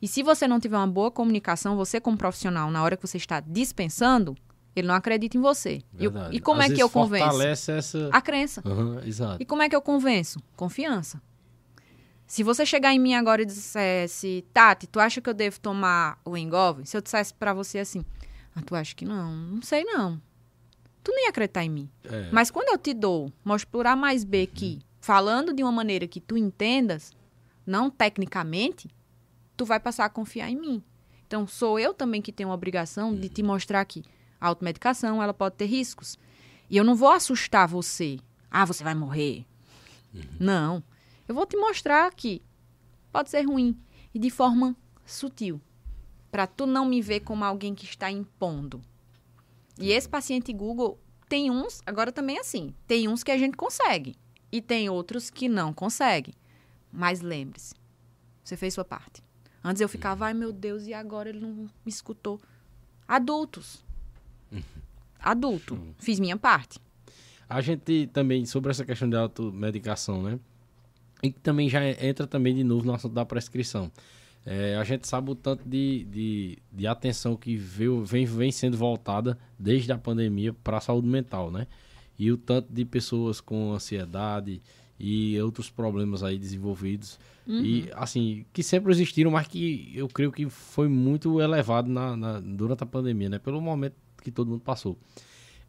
E se você não tiver uma boa comunicação, você como profissional, na hora que você está dispensando, ele não acredita em você. E, e, como Às é que eu convenço? Fortalece essa... A crença. Uhum, exato. E como é que eu convenço? Confiança. Se você chegar em mim agora e dissesse, Tati, tu acha que eu devo tomar o Engove? Se eu dissesse para você assim, ah, tu acha que não? Não sei não tu nem ia acreditar em mim. É. Mas quando eu te dou, mostro por A mais B uhum. que, falando de uma maneira que tu entendas, não tecnicamente, tu vai passar a confiar em mim. Então, sou eu também que tenho a obrigação de te uhum. mostrar que a automedicação, ela pode ter riscos. E eu não vou assustar você. Ah, você vai morrer. Uhum. Não. Eu vou te mostrar que pode ser ruim. E de forma sutil. Para tu não me ver como alguém que está impondo. E esse paciente Google tem uns, agora também é assim, tem uns que a gente consegue e tem outros que não consegue. Mas lembre-se, você fez sua parte. Antes eu ficava, ai meu Deus, e agora ele não me escutou. Adultos. Adulto. Fiz minha parte. A gente também, sobre essa questão de automedicação, né? E também já entra também de novo no assunto da prescrição. É, a gente sabe o tanto de, de, de atenção que veio, vem, vem sendo voltada desde a pandemia para a saúde mental, né? E o tanto de pessoas com ansiedade e outros problemas aí desenvolvidos. Uhum. E, assim, que sempre existiram, mas que eu creio que foi muito elevado na, na durante a pandemia, né? Pelo momento que todo mundo passou.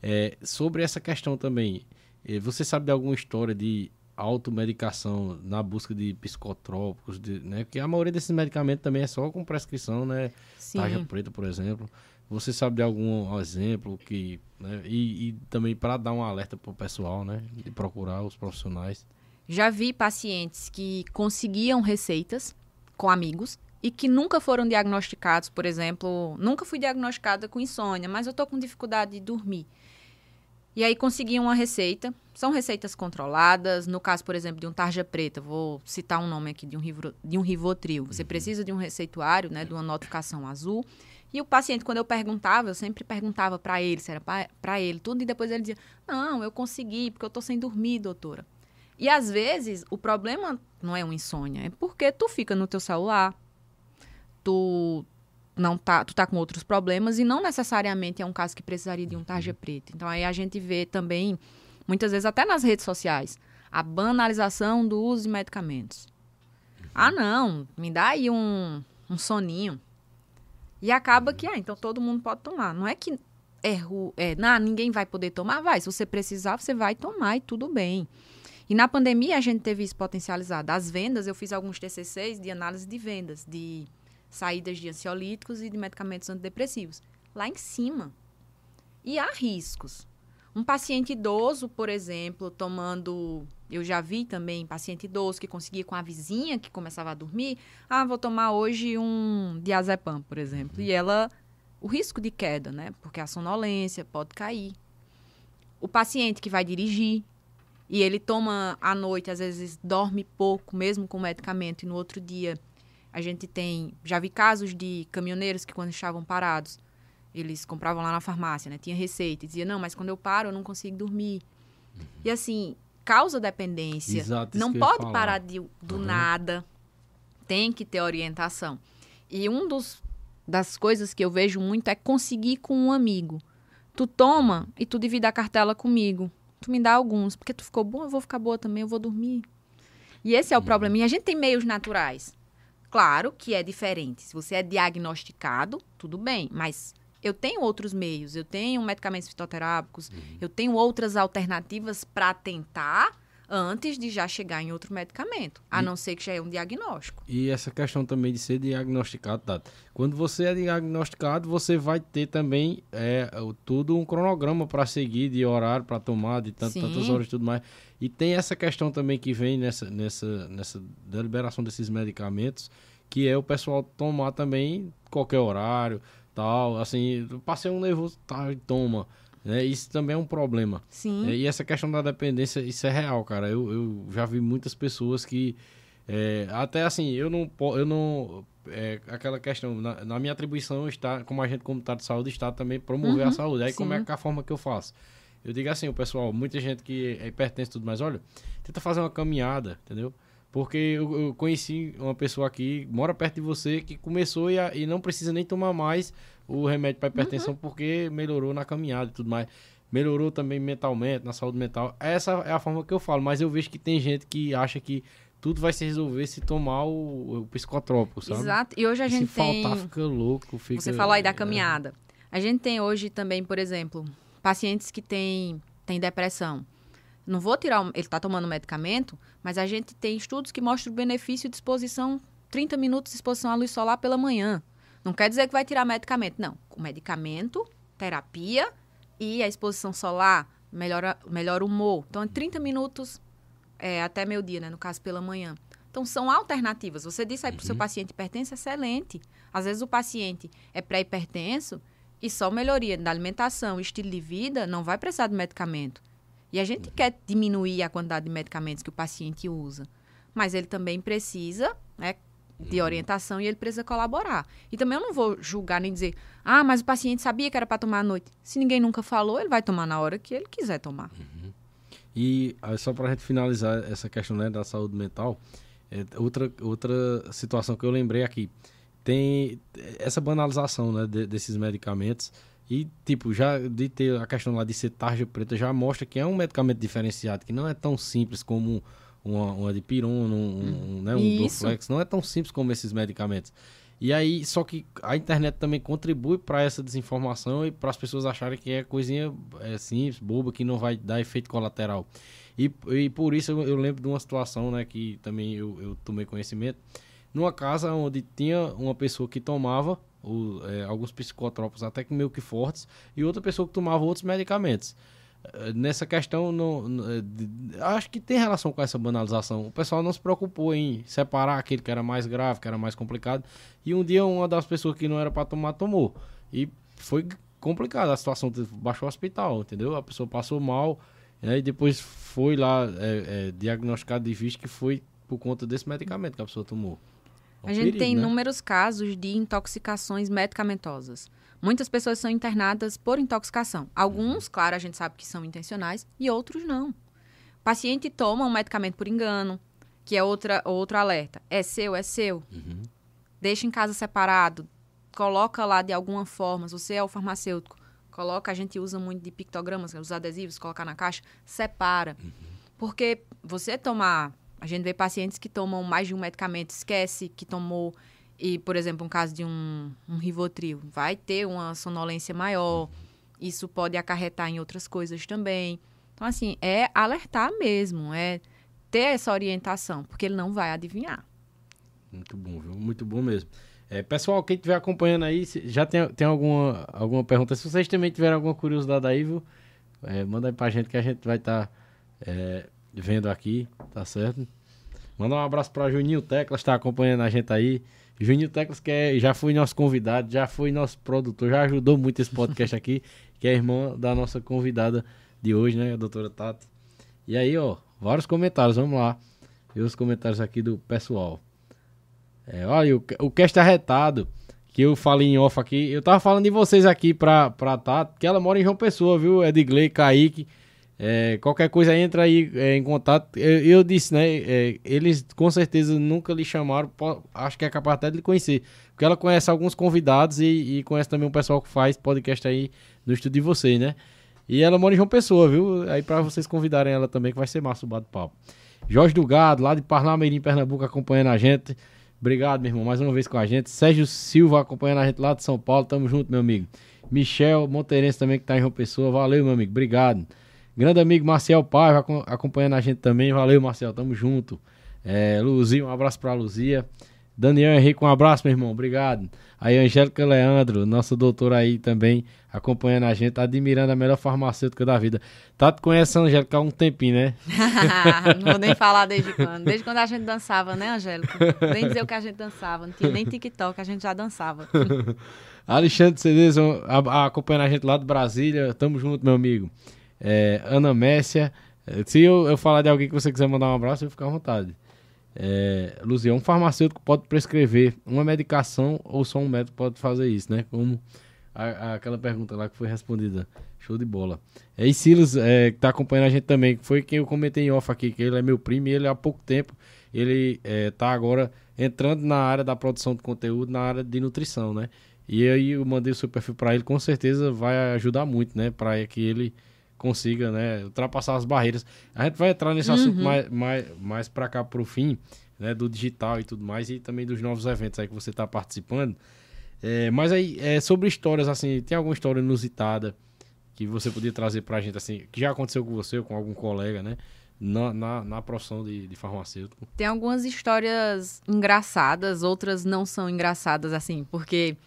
É, sobre essa questão também, é, você sabe de alguma história de automedicação na busca de psicotrópicos, de, né? Porque a maioria desses medicamentos também é só com prescrição, né? Sim. Tarja preta, por exemplo. Você sabe de algum exemplo que, né? E, e também para dar um alerta para o pessoal, né? De procurar os profissionais. Já vi pacientes que conseguiam receitas com amigos e que nunca foram diagnosticados, por exemplo, nunca fui diagnosticada com insônia, mas eu tô com dificuldade de dormir. E aí consegui uma receita. São receitas controladas. No caso, por exemplo, de um tarja preta, vou citar um nome aqui de um, de um Rivotril. Você uhum. precisa de um receituário, né, de uma notificação azul. E o paciente, quando eu perguntava, eu sempre perguntava para ele, se era para ele, tudo, e depois ele dizia: Não, eu consegui, porque eu tô sem dormir, doutora. E às vezes o problema não é uma insônia, é porque tu fica no teu celular, tu não tá, tu tá com outros problemas e não necessariamente é um caso que precisaria de um tarja preta. Então aí a gente vê também, muitas vezes até nas redes sociais, a banalização do uso de medicamentos. Ah, não, me dá aí um, um soninho. E acaba que, ah, então todo mundo pode tomar. Não é que é, é não, ninguém vai poder tomar, vai. Se você precisar, você vai tomar e tudo bem. E na pandemia a gente teve isso potencializado. As vendas, eu fiz alguns TCCs de análise de vendas, de saídas de ansiolíticos e de medicamentos antidepressivos. Lá em cima. E há riscos. Um paciente idoso, por exemplo, tomando. Eu já vi também paciente idoso que conseguia com a vizinha que começava a dormir. Ah, vou tomar hoje um diazepam, por exemplo. E ela. O risco de queda, né? Porque a sonolência pode cair. O paciente que vai dirigir, e ele toma à noite, às vezes dorme pouco, mesmo com medicamento, e no outro dia a gente tem. Já vi casos de caminhoneiros que, quando estavam parados, eles compravam lá na farmácia, né? Tinha receita. E dizia, não, mas quando eu paro, eu não consigo dormir. Uhum. E assim, causa dependência. Exato, não pode parar de, do uhum. nada. Tem que ter orientação. E um dos das coisas que eu vejo muito é conseguir com um amigo. Tu toma e tu divide a cartela comigo. Tu me dá alguns, porque tu ficou bom, eu vou ficar boa também, eu vou dormir. E esse é o uhum. problema. E a gente tem meios naturais. Claro que é diferente. Se você é diagnosticado, tudo bem, mas eu tenho outros meios, eu tenho medicamentos fitoterápicos, uhum. eu tenho outras alternativas para tentar antes de já chegar em outro medicamento, a e, não ser que já é um diagnóstico. E essa questão também de ser diagnosticado, tá? Quando você é diagnosticado, você vai ter também é, tudo um cronograma para seguir de horário para tomar, de tantas horas e tudo mais. E tem essa questão também que vem nessa, nessa, nessa deliberação desses medicamentos, que é o pessoal tomar também qualquer horário, tal, assim, passei um nervoso, tá, toma. Né? Isso também é um problema. Sim. É, e essa questão da dependência, isso é real, cara. Eu, eu já vi muitas pessoas que. É, até assim, eu não. Eu não é, aquela questão, na, na, minha atribuição está, como agente comunitário de saúde, está também promover uhum, a saúde. Aí sim. como é que é a forma que eu faço? Eu digo assim, o pessoal, muita gente que é pertence e tudo mais, olha, tenta fazer uma caminhada, entendeu? Porque eu, eu, conheci uma pessoa aqui, mora perto de você, que começou e, a, e não precisa nem tomar mais o remédio para hipertensão uhum. porque melhorou na caminhada e tudo mais. Melhorou também mentalmente, na saúde mental. Essa é a forma que eu falo, mas eu vejo que tem gente que acha que tudo vai se resolver se tomar o, o psicotrópico, sabe? Exato. E hoje a gente se tem... faltar, fica louco. Fica... Você falou aí da é. caminhada. É. A gente tem hoje também, por exemplo, pacientes que têm, têm depressão. Não vou tirar. Ele está tomando medicamento, mas a gente tem estudos que mostram o benefício de exposição 30 minutos de exposição à luz solar pela manhã. Não quer dizer que vai tirar medicamento. Não. O medicamento, terapia e a exposição solar melhora, melhora o humor. Então, em 30 minutos é, até meio dia, né? No caso, pela manhã. Então, são alternativas. Você disse aí para o seu uhum. paciente hipertenso, excelente. Às vezes o paciente é pré-hipertenso e só melhoria da alimentação, estilo de vida, não vai precisar de medicamento. E a gente uhum. quer diminuir a quantidade de medicamentos que o paciente usa. Mas ele também precisa né, de orientação e ele precisa colaborar. E também eu não vou julgar nem dizer, ah, mas o paciente sabia que era para tomar à noite. Se ninguém nunca falou, ele vai tomar na hora que ele quiser tomar. Uhum. E só para a gente finalizar essa questão né, da saúde mental, é, outra, outra situação que eu lembrei aqui, tem essa banalização né, de, desses medicamentos e, tipo, já de ter a questão lá de ser tarja preta já mostra que é um medicamento diferenciado, que não é tão simples como uma, uma dipirona, um, um, né, um Doflex, não é tão simples como esses medicamentos. E aí, só que a internet também contribui para essa desinformação e para as pessoas acharem que é coisinha é, simples, boba, que não vai dar efeito colateral. E, e por isso eu, eu lembro de uma situação, né, que também eu, eu tomei conhecimento, numa casa onde tinha uma pessoa que tomava o, é, alguns psicotrópicos até que meio que fortes e outra pessoa que tomava outros medicamentos. eh, nessa questão, não, não, de- acho que tem relação com essa banalização. O pessoal não se preocupou em separar aquele que era mais grave, que era mais complicado. E um dia uma das pessoas que não era para tomar, tomou. E foi complicado a situação. Baixou o hospital, entendeu? A pessoa passou mal. né, E depois foi lá é, é, diagnosticado de vista que foi por conta desse medicamento que a pessoa tomou. A gente perigo, tem né? inúmeros casos de intoxicações medicamentosas. Muitas pessoas são internadas por intoxicação. Alguns, claro, a gente sabe que são intencionais e outros não. O paciente toma um medicamento por engano, que é outra, outro alerta. É seu, é seu. Uhum. Deixa em casa separado. Coloca lá de alguma forma. Se você é o farmacêutico, coloca. A gente usa muito de pictogramas, os adesivos, colocar na caixa. Separa. Porque você tomar. A gente vê pacientes que tomam mais de um medicamento, esquece que tomou. E, por exemplo, um caso de um, um Rivotril, vai ter uma sonolência maior. Isso pode acarretar em outras coisas também. Então, assim, é alertar mesmo, é ter essa orientação, porque ele não vai adivinhar. Muito bom, viu? Muito bom mesmo. É, pessoal, quem estiver acompanhando aí, já tem, tem alguma, alguma pergunta? Se vocês também tiverem alguma curiosidade aí, viu? É, manda aí pra gente que a gente vai estar vendo aqui, tá certo? Manda um abraço pra Juninho Teclas, tá acompanhando a gente aí. Juninho Teclas, que é- já foi nosso convidado, já foi nosso produtor, já ajudou muito esse podcast aqui, que é irmã da nossa convidada de hoje, né, a doutora Tati. E aí, ó, vários comentários, vamos lá. Ver os comentários aqui do pessoal. É, olha, o, o cast arretado, que eu falei em off aqui, eu tava falando de vocês aqui pra, pra Tati, que ela mora em João Pessoa, viu? Edgley, Kaique, é, qualquer coisa entra aí é, em contato. Eu, eu disse, né? é, eles com certeza nunca lhe chamaram, acho que é capaz até de lhe conhecer, porque ela conhece alguns convidados e, e conhece também um pessoal que faz podcast aí no estúdio de vocês, né? E ela mora em João Pessoa, viu? Aí pra vocês convidarem ela também, que vai ser massa o bate-papo. Jorge do Gado, lá de Parnamirim, Pernambuco, acompanhando a gente. Obrigado, meu irmão, mais uma vez com a gente. Sérgio Silva acompanhando a gente lá de São Paulo. Tamo junto, meu amigo. Michel Monteirense também, que tá em João Pessoa. Valeu, meu amigo. Obrigado. Grande amigo Marcel Paiva acom- acompanhando a gente também. Valeu, Marcel. Tamo junto. É, Luzia, um abraço pra Luzia. Daniel Henrique, um abraço, meu irmão. Obrigado. Aí, Angélica Leandro, nossa doutora aí também, acompanhando a gente, admirando a melhor farmacêutica da vida. Tá te conhecendo, Angélica, há um tempinho, né? não vou nem falar desde quando. Desde quando a gente dançava, né, Angélica? Nem dizer o que a gente dançava. Não tinha nem TikTok, a gente já dançava. Alexandre a- acompanhando a gente lá de Brasília. Tamo junto, meu amigo. É, Ana Messia. É, Se eu, eu falar de alguém que você quiser mandar um abraço, eu fico à vontade. É, Luzia, um farmacêutico pode prescrever uma medicação ou só um médico pode fazer isso, né? Como a- a- aquela pergunta lá que foi respondida. Show de bola. É, e Silas, é, que tá acompanhando a gente também, que foi quem eu comentei em off aqui, que ele é meu primo e ele há pouco tempo, ele é, tá agora entrando na área da produção de conteúdo, na área de nutrição, né? E aí eu mandei o seu perfil para ele, com certeza vai ajudar muito, né? Para que ele consiga, né, ultrapassar as barreiras. A gente vai entrar nesse assunto mais, mais, mais para cá pro fim, né, do digital e tudo mais, e também dos novos eventos aí que você está participando. É, mas aí, é, sobre histórias, assim, tem alguma história inusitada que você podia trazer pra gente, assim, que já aconteceu com você ou com algum colega, né? Na, na, na profissão de, de farmacêutico. Tem algumas histórias engraçadas, outras não são engraçadas, assim, porque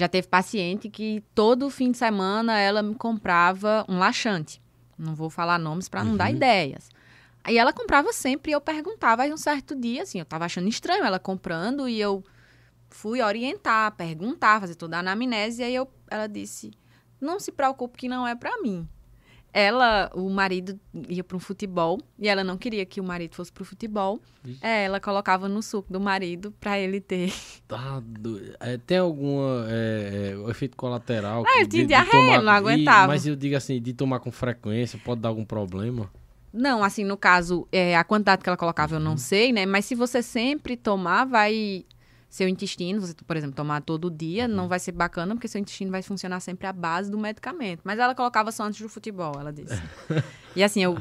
já teve paciente que todo fim de semana ela me comprava um laxante. Não vou falar nomes para não dar Uhum. ideias. Aí ela comprava sempre e eu perguntava. Aí um certo dia, assim, eu tava achando estranho ela comprando e eu fui orientar, perguntar, fazer toda a anamnese. E aí eu, ela disse: Não se preocupe que não é para mim. Ela, o marido ia para um futebol e ela não queria que o marido fosse pro futebol. Ixi. É, ela colocava no suco do marido para ele ter. Tá, do- é, tem alguma é, é, o efeito colateral? Ah, ele tinha diarreia, não e- aguentava. mas eu digo assim, de tomar com frequência, pode dar algum problema? Não, assim, no caso, é, a quantidade que ela colocava eu não sei, né? Mas se você sempre tomar, vai. Seu intestino, você, por exemplo, tomar todo dia, não vai ser bacana, porque seu intestino vai funcionar sempre à base do medicamento. Mas ela colocava só antes do futebol, ela disse. e assim, eu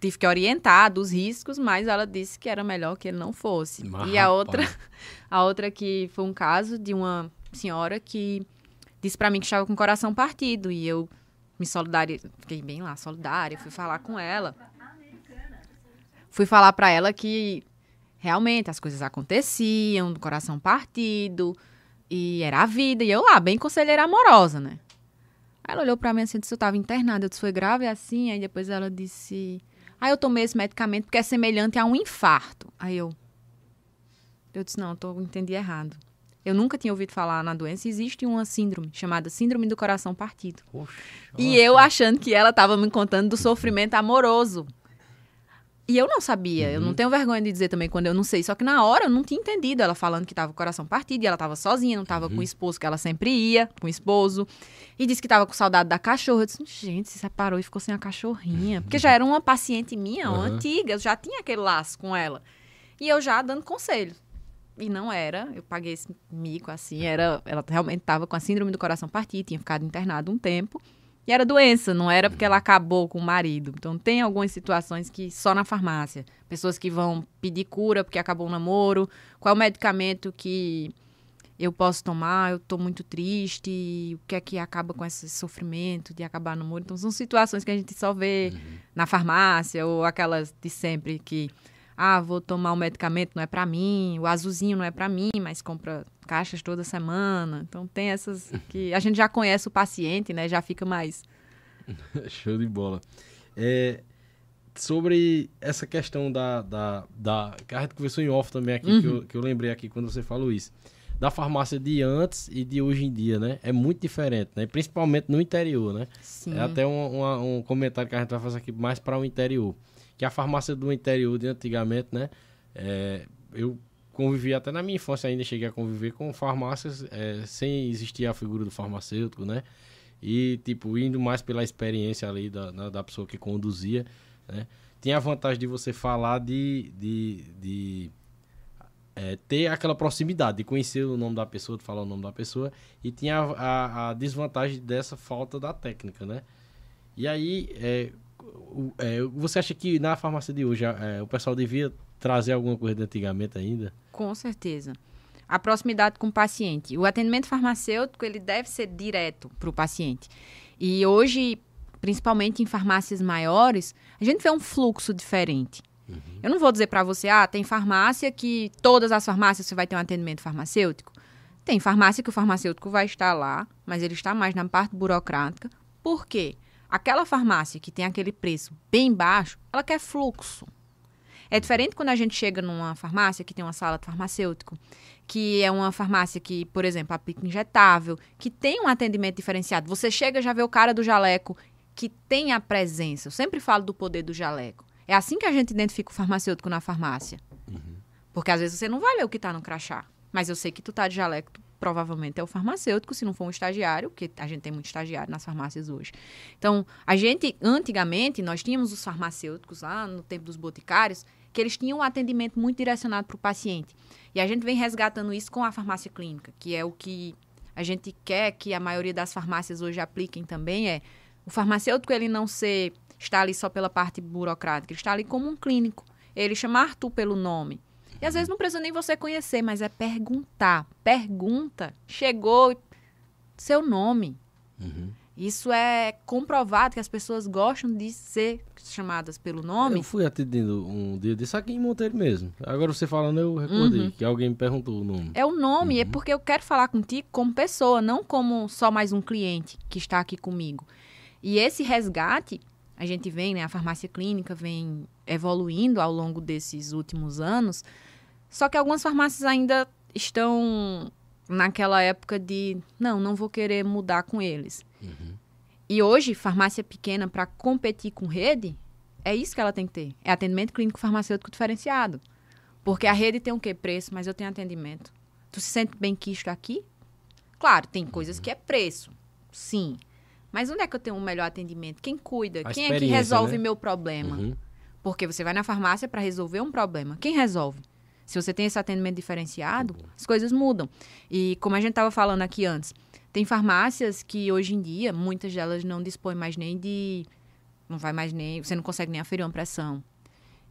tive que orientar dos riscos, mas ela disse que era melhor que ele não fosse. Mas, e a outra, a outra que foi um caso de uma senhora que disse pra mim que estava com o coração partido. E eu me solidarizei, fiquei bem lá, solidária, fui falar com ela. Fui falar pra ela que realmente as coisas aconteciam, do coração partido, e era a vida. E eu lá, bem conselheira amorosa, né? Aí ela olhou pra mim assim, disse, eu tava internada. Eu disse, foi grave assim? Aí depois ela disse, ah, eu tomei esse medicamento porque é semelhante a um infarto. Aí eu, eu disse, não, eu entendi errado. Eu nunca tinha ouvido falar na doença. Existe uma síndrome chamada Síndrome do Coração Partido. Oxe, E eu achando que ela estava me contando do sofrimento amoroso. E eu não sabia, eu não tenho vergonha de dizer também quando eu não sei. Só que na hora eu não tinha entendido. Ela falando que estava com o coração partido e ela estava sozinha, não estava com o esposo, que ela sempre ia, com o esposo. E disse que estava com saudade da cachorra. Eu disse, gente, se separou e ficou sem a cachorrinha. Porque já era uma paciente minha, uma antiga, eu já tinha aquele laço com ela. E eu já dando conselho. E não era, eu paguei esse mico assim, era, ela realmente estava com a síndrome do coração partido, tinha ficado internada um tempo. E era doença, não era porque ela acabou com o marido. Então tem algumas situações que só na farmácia. Pessoas que vão pedir cura porque acabou o namoro, qual é o medicamento que eu posso tomar, eu tô muito triste, o que é que acaba com esse sofrimento de acabar no namoro. Então são situações que a gente só vê na farmácia ou aquelas de sempre que ah, vou tomar um medicamento, não é pra mim, o azulzinho não é pra mim, mas compra caixas toda semana. Então tem essas que a gente já conhece o paciente, né? Já fica mais Show de bola. É, sobre essa questão da, da, da. Que a gente conversou em off também aqui, que, eu, que eu lembrei aqui quando você falou isso. Da farmácia de antes e de hoje em dia, né? É muito diferente, né? Principalmente no interior, né? sim. É até um, uma- um comentário que a gente vai fazer aqui mais para o interior. Que a farmácia do interior de antigamente, né? É, eu convivi até na minha infância ainda, cheguei a conviver com farmácias é, sem existir a figura do farmacêutico, né? E, tipo, indo mais pela experiência ali da, da pessoa que conduzia, né? Tinha a vantagem de você falar de... de, de é, ter aquela proximidade, de conhecer o nome da pessoa, de falar o nome da pessoa, e tinha a, a- a desvantagem dessa falta da técnica, né? E aí, é, o- é, você acha que na farmácia de hoje é, o pessoal devia trazer alguma coisa de antigamente ainda? Com certeza. A proximidade com o paciente. O atendimento farmacêutico, ele deve ser direto para o paciente. E hoje, principalmente em farmácias maiores, a gente vê um fluxo diferente. Eu não vou dizer para você, ah, tem farmácia que todas as farmácias você vai ter um atendimento farmacêutico. Tem farmácia que o farmacêutico vai estar lá, mas ele está mais na parte burocrática. Por quê? Aquela farmácia que tem aquele preço bem baixo, ela quer fluxo. É diferente quando a gente chega numa farmácia que tem uma sala de farmacêutico, que é uma farmácia que, por exemplo, aplica injetável, que tem um atendimento diferenciado. Você chega já vê o cara do jaleco que tem a presença. Eu sempre falo do poder do jaleco. É assim que a gente identifica o farmacêutico na farmácia. Porque às vezes você não vai ler o que está no crachá. Mas eu sei que tu tá de jaleco, tu provavelmente é o farmacêutico, se não for um estagiário, porque a gente tem muito estagiário nas farmácias hoje. Então, a gente, antigamente, nós tínhamos os farmacêuticos lá no tempo dos boticários, que eles tinham um atendimento muito direcionado para o paciente. E a gente vem resgatando isso com a farmácia clínica, que é o que a gente quer que a maioria das farmácias hoje apliquem também, é o farmacêutico ele não ser, está ali só pela parte burocrática, ele está ali como um clínico. Ele chamar tu pelo nome. E às vezes não precisa nem você conhecer, mas é perguntar. Pergunta. Chegou seu nome. Isso é comprovado que as pessoas gostam de ser chamadas pelo nome. Eu fui atendido um dia desse aqui em Monteiro mesmo. Agora você falando, eu recordei Uhum. que alguém me perguntou o nome. É o nome, é porque eu quero falar contigo como pessoa, não como só mais um cliente que está aqui comigo. E esse resgate, a gente vem, né, a farmácia clínica vem evoluindo ao longo desses últimos anos, só que algumas farmácias ainda estão naquela época de, não, não vou querer mudar com eles. E hoje, farmácia pequena, para competir com rede, é isso que ela tem que ter. É atendimento clínico farmacêutico diferenciado. Porque a rede tem o quê? Preço, mas eu tenho atendimento. Tu se sente bem quisto aqui? Claro, tem coisas que é preço. Sim. Mas onde é que eu tenho um melhor atendimento? Quem cuida? A Quem é que resolve né? meu problema? Uhum. Porque você vai na farmácia para resolver um problema. Quem resolve? Se você tem esse atendimento diferenciado, as coisas mudam. E como a gente estava falando aqui antes, tem farmácias que hoje em dia, muitas delas não dispõem mais nem de. Não vai mais nem. Você não consegue nem aferir uma pressão.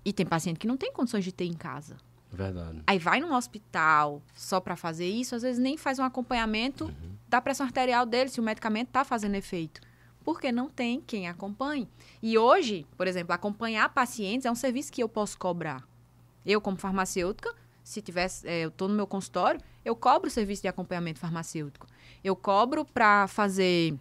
E tem paciente que não tem condições de ter em casa. Verdade. Aí vai num hospital só para fazer isso, às vezes nem faz um acompanhamento da pressão arterial dele, se o medicamento está fazendo efeito. Porque não tem quem acompanhe. E hoje, por exemplo, acompanhar pacientes é um serviço que eu posso cobrar. Eu, como farmacêutica, se tivesse, é, eu estou no meu consultório, eu cobro o serviço de acompanhamento farmacêutico. Eu cobro para fazer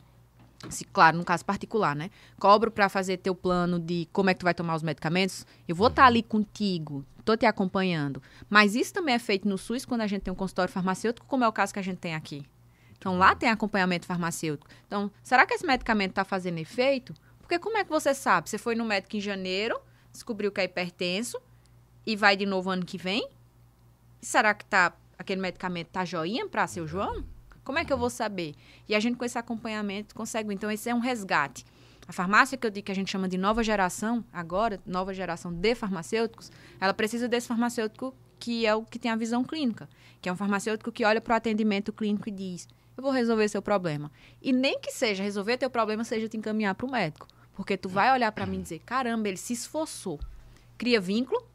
se, claro, no caso particular, né? Cobro para fazer teu plano de como é que tu vai tomar os medicamentos. Eu vou estar tá ali contigo, tô te acompanhando. Mas isso também é feito no SUS quando a gente tem um consultório farmacêutico, como é o caso que a gente tem aqui. Então lá tem acompanhamento farmacêutico. Então, será que esse medicamento está fazendo efeito? Porque como é que você sabe? Você foi no médico em janeiro, descobriu que é hipertenso e vai de novo ano que vem? Será que tá aquele medicamento tá joinha para seu João? Como é que eu vou saber? E a gente com esse acompanhamento consegue. Então esse é um resgate. A farmácia que eu digo que a gente chama de nova geração, agora, nova geração de farmacêuticos, ela precisa desse farmacêutico que é o que tem a visão clínica, que é um farmacêutico que olha para o atendimento clínico e diz: eu vou resolver seu problema. E nem que seja resolver teu problema, seja te encaminhar para o médico. Porque tu vai olhar para mim e dizer, caramba, ele se esforçou. Cria vínculo.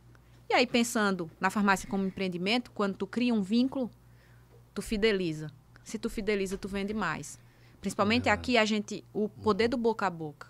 E aí, pensando na farmácia como empreendimento, quando tu cria um vínculo, tu fideliza. Se tu fideliza, tu vende mais. Principalmente é. aqui, a gente, o poder do boca a boca.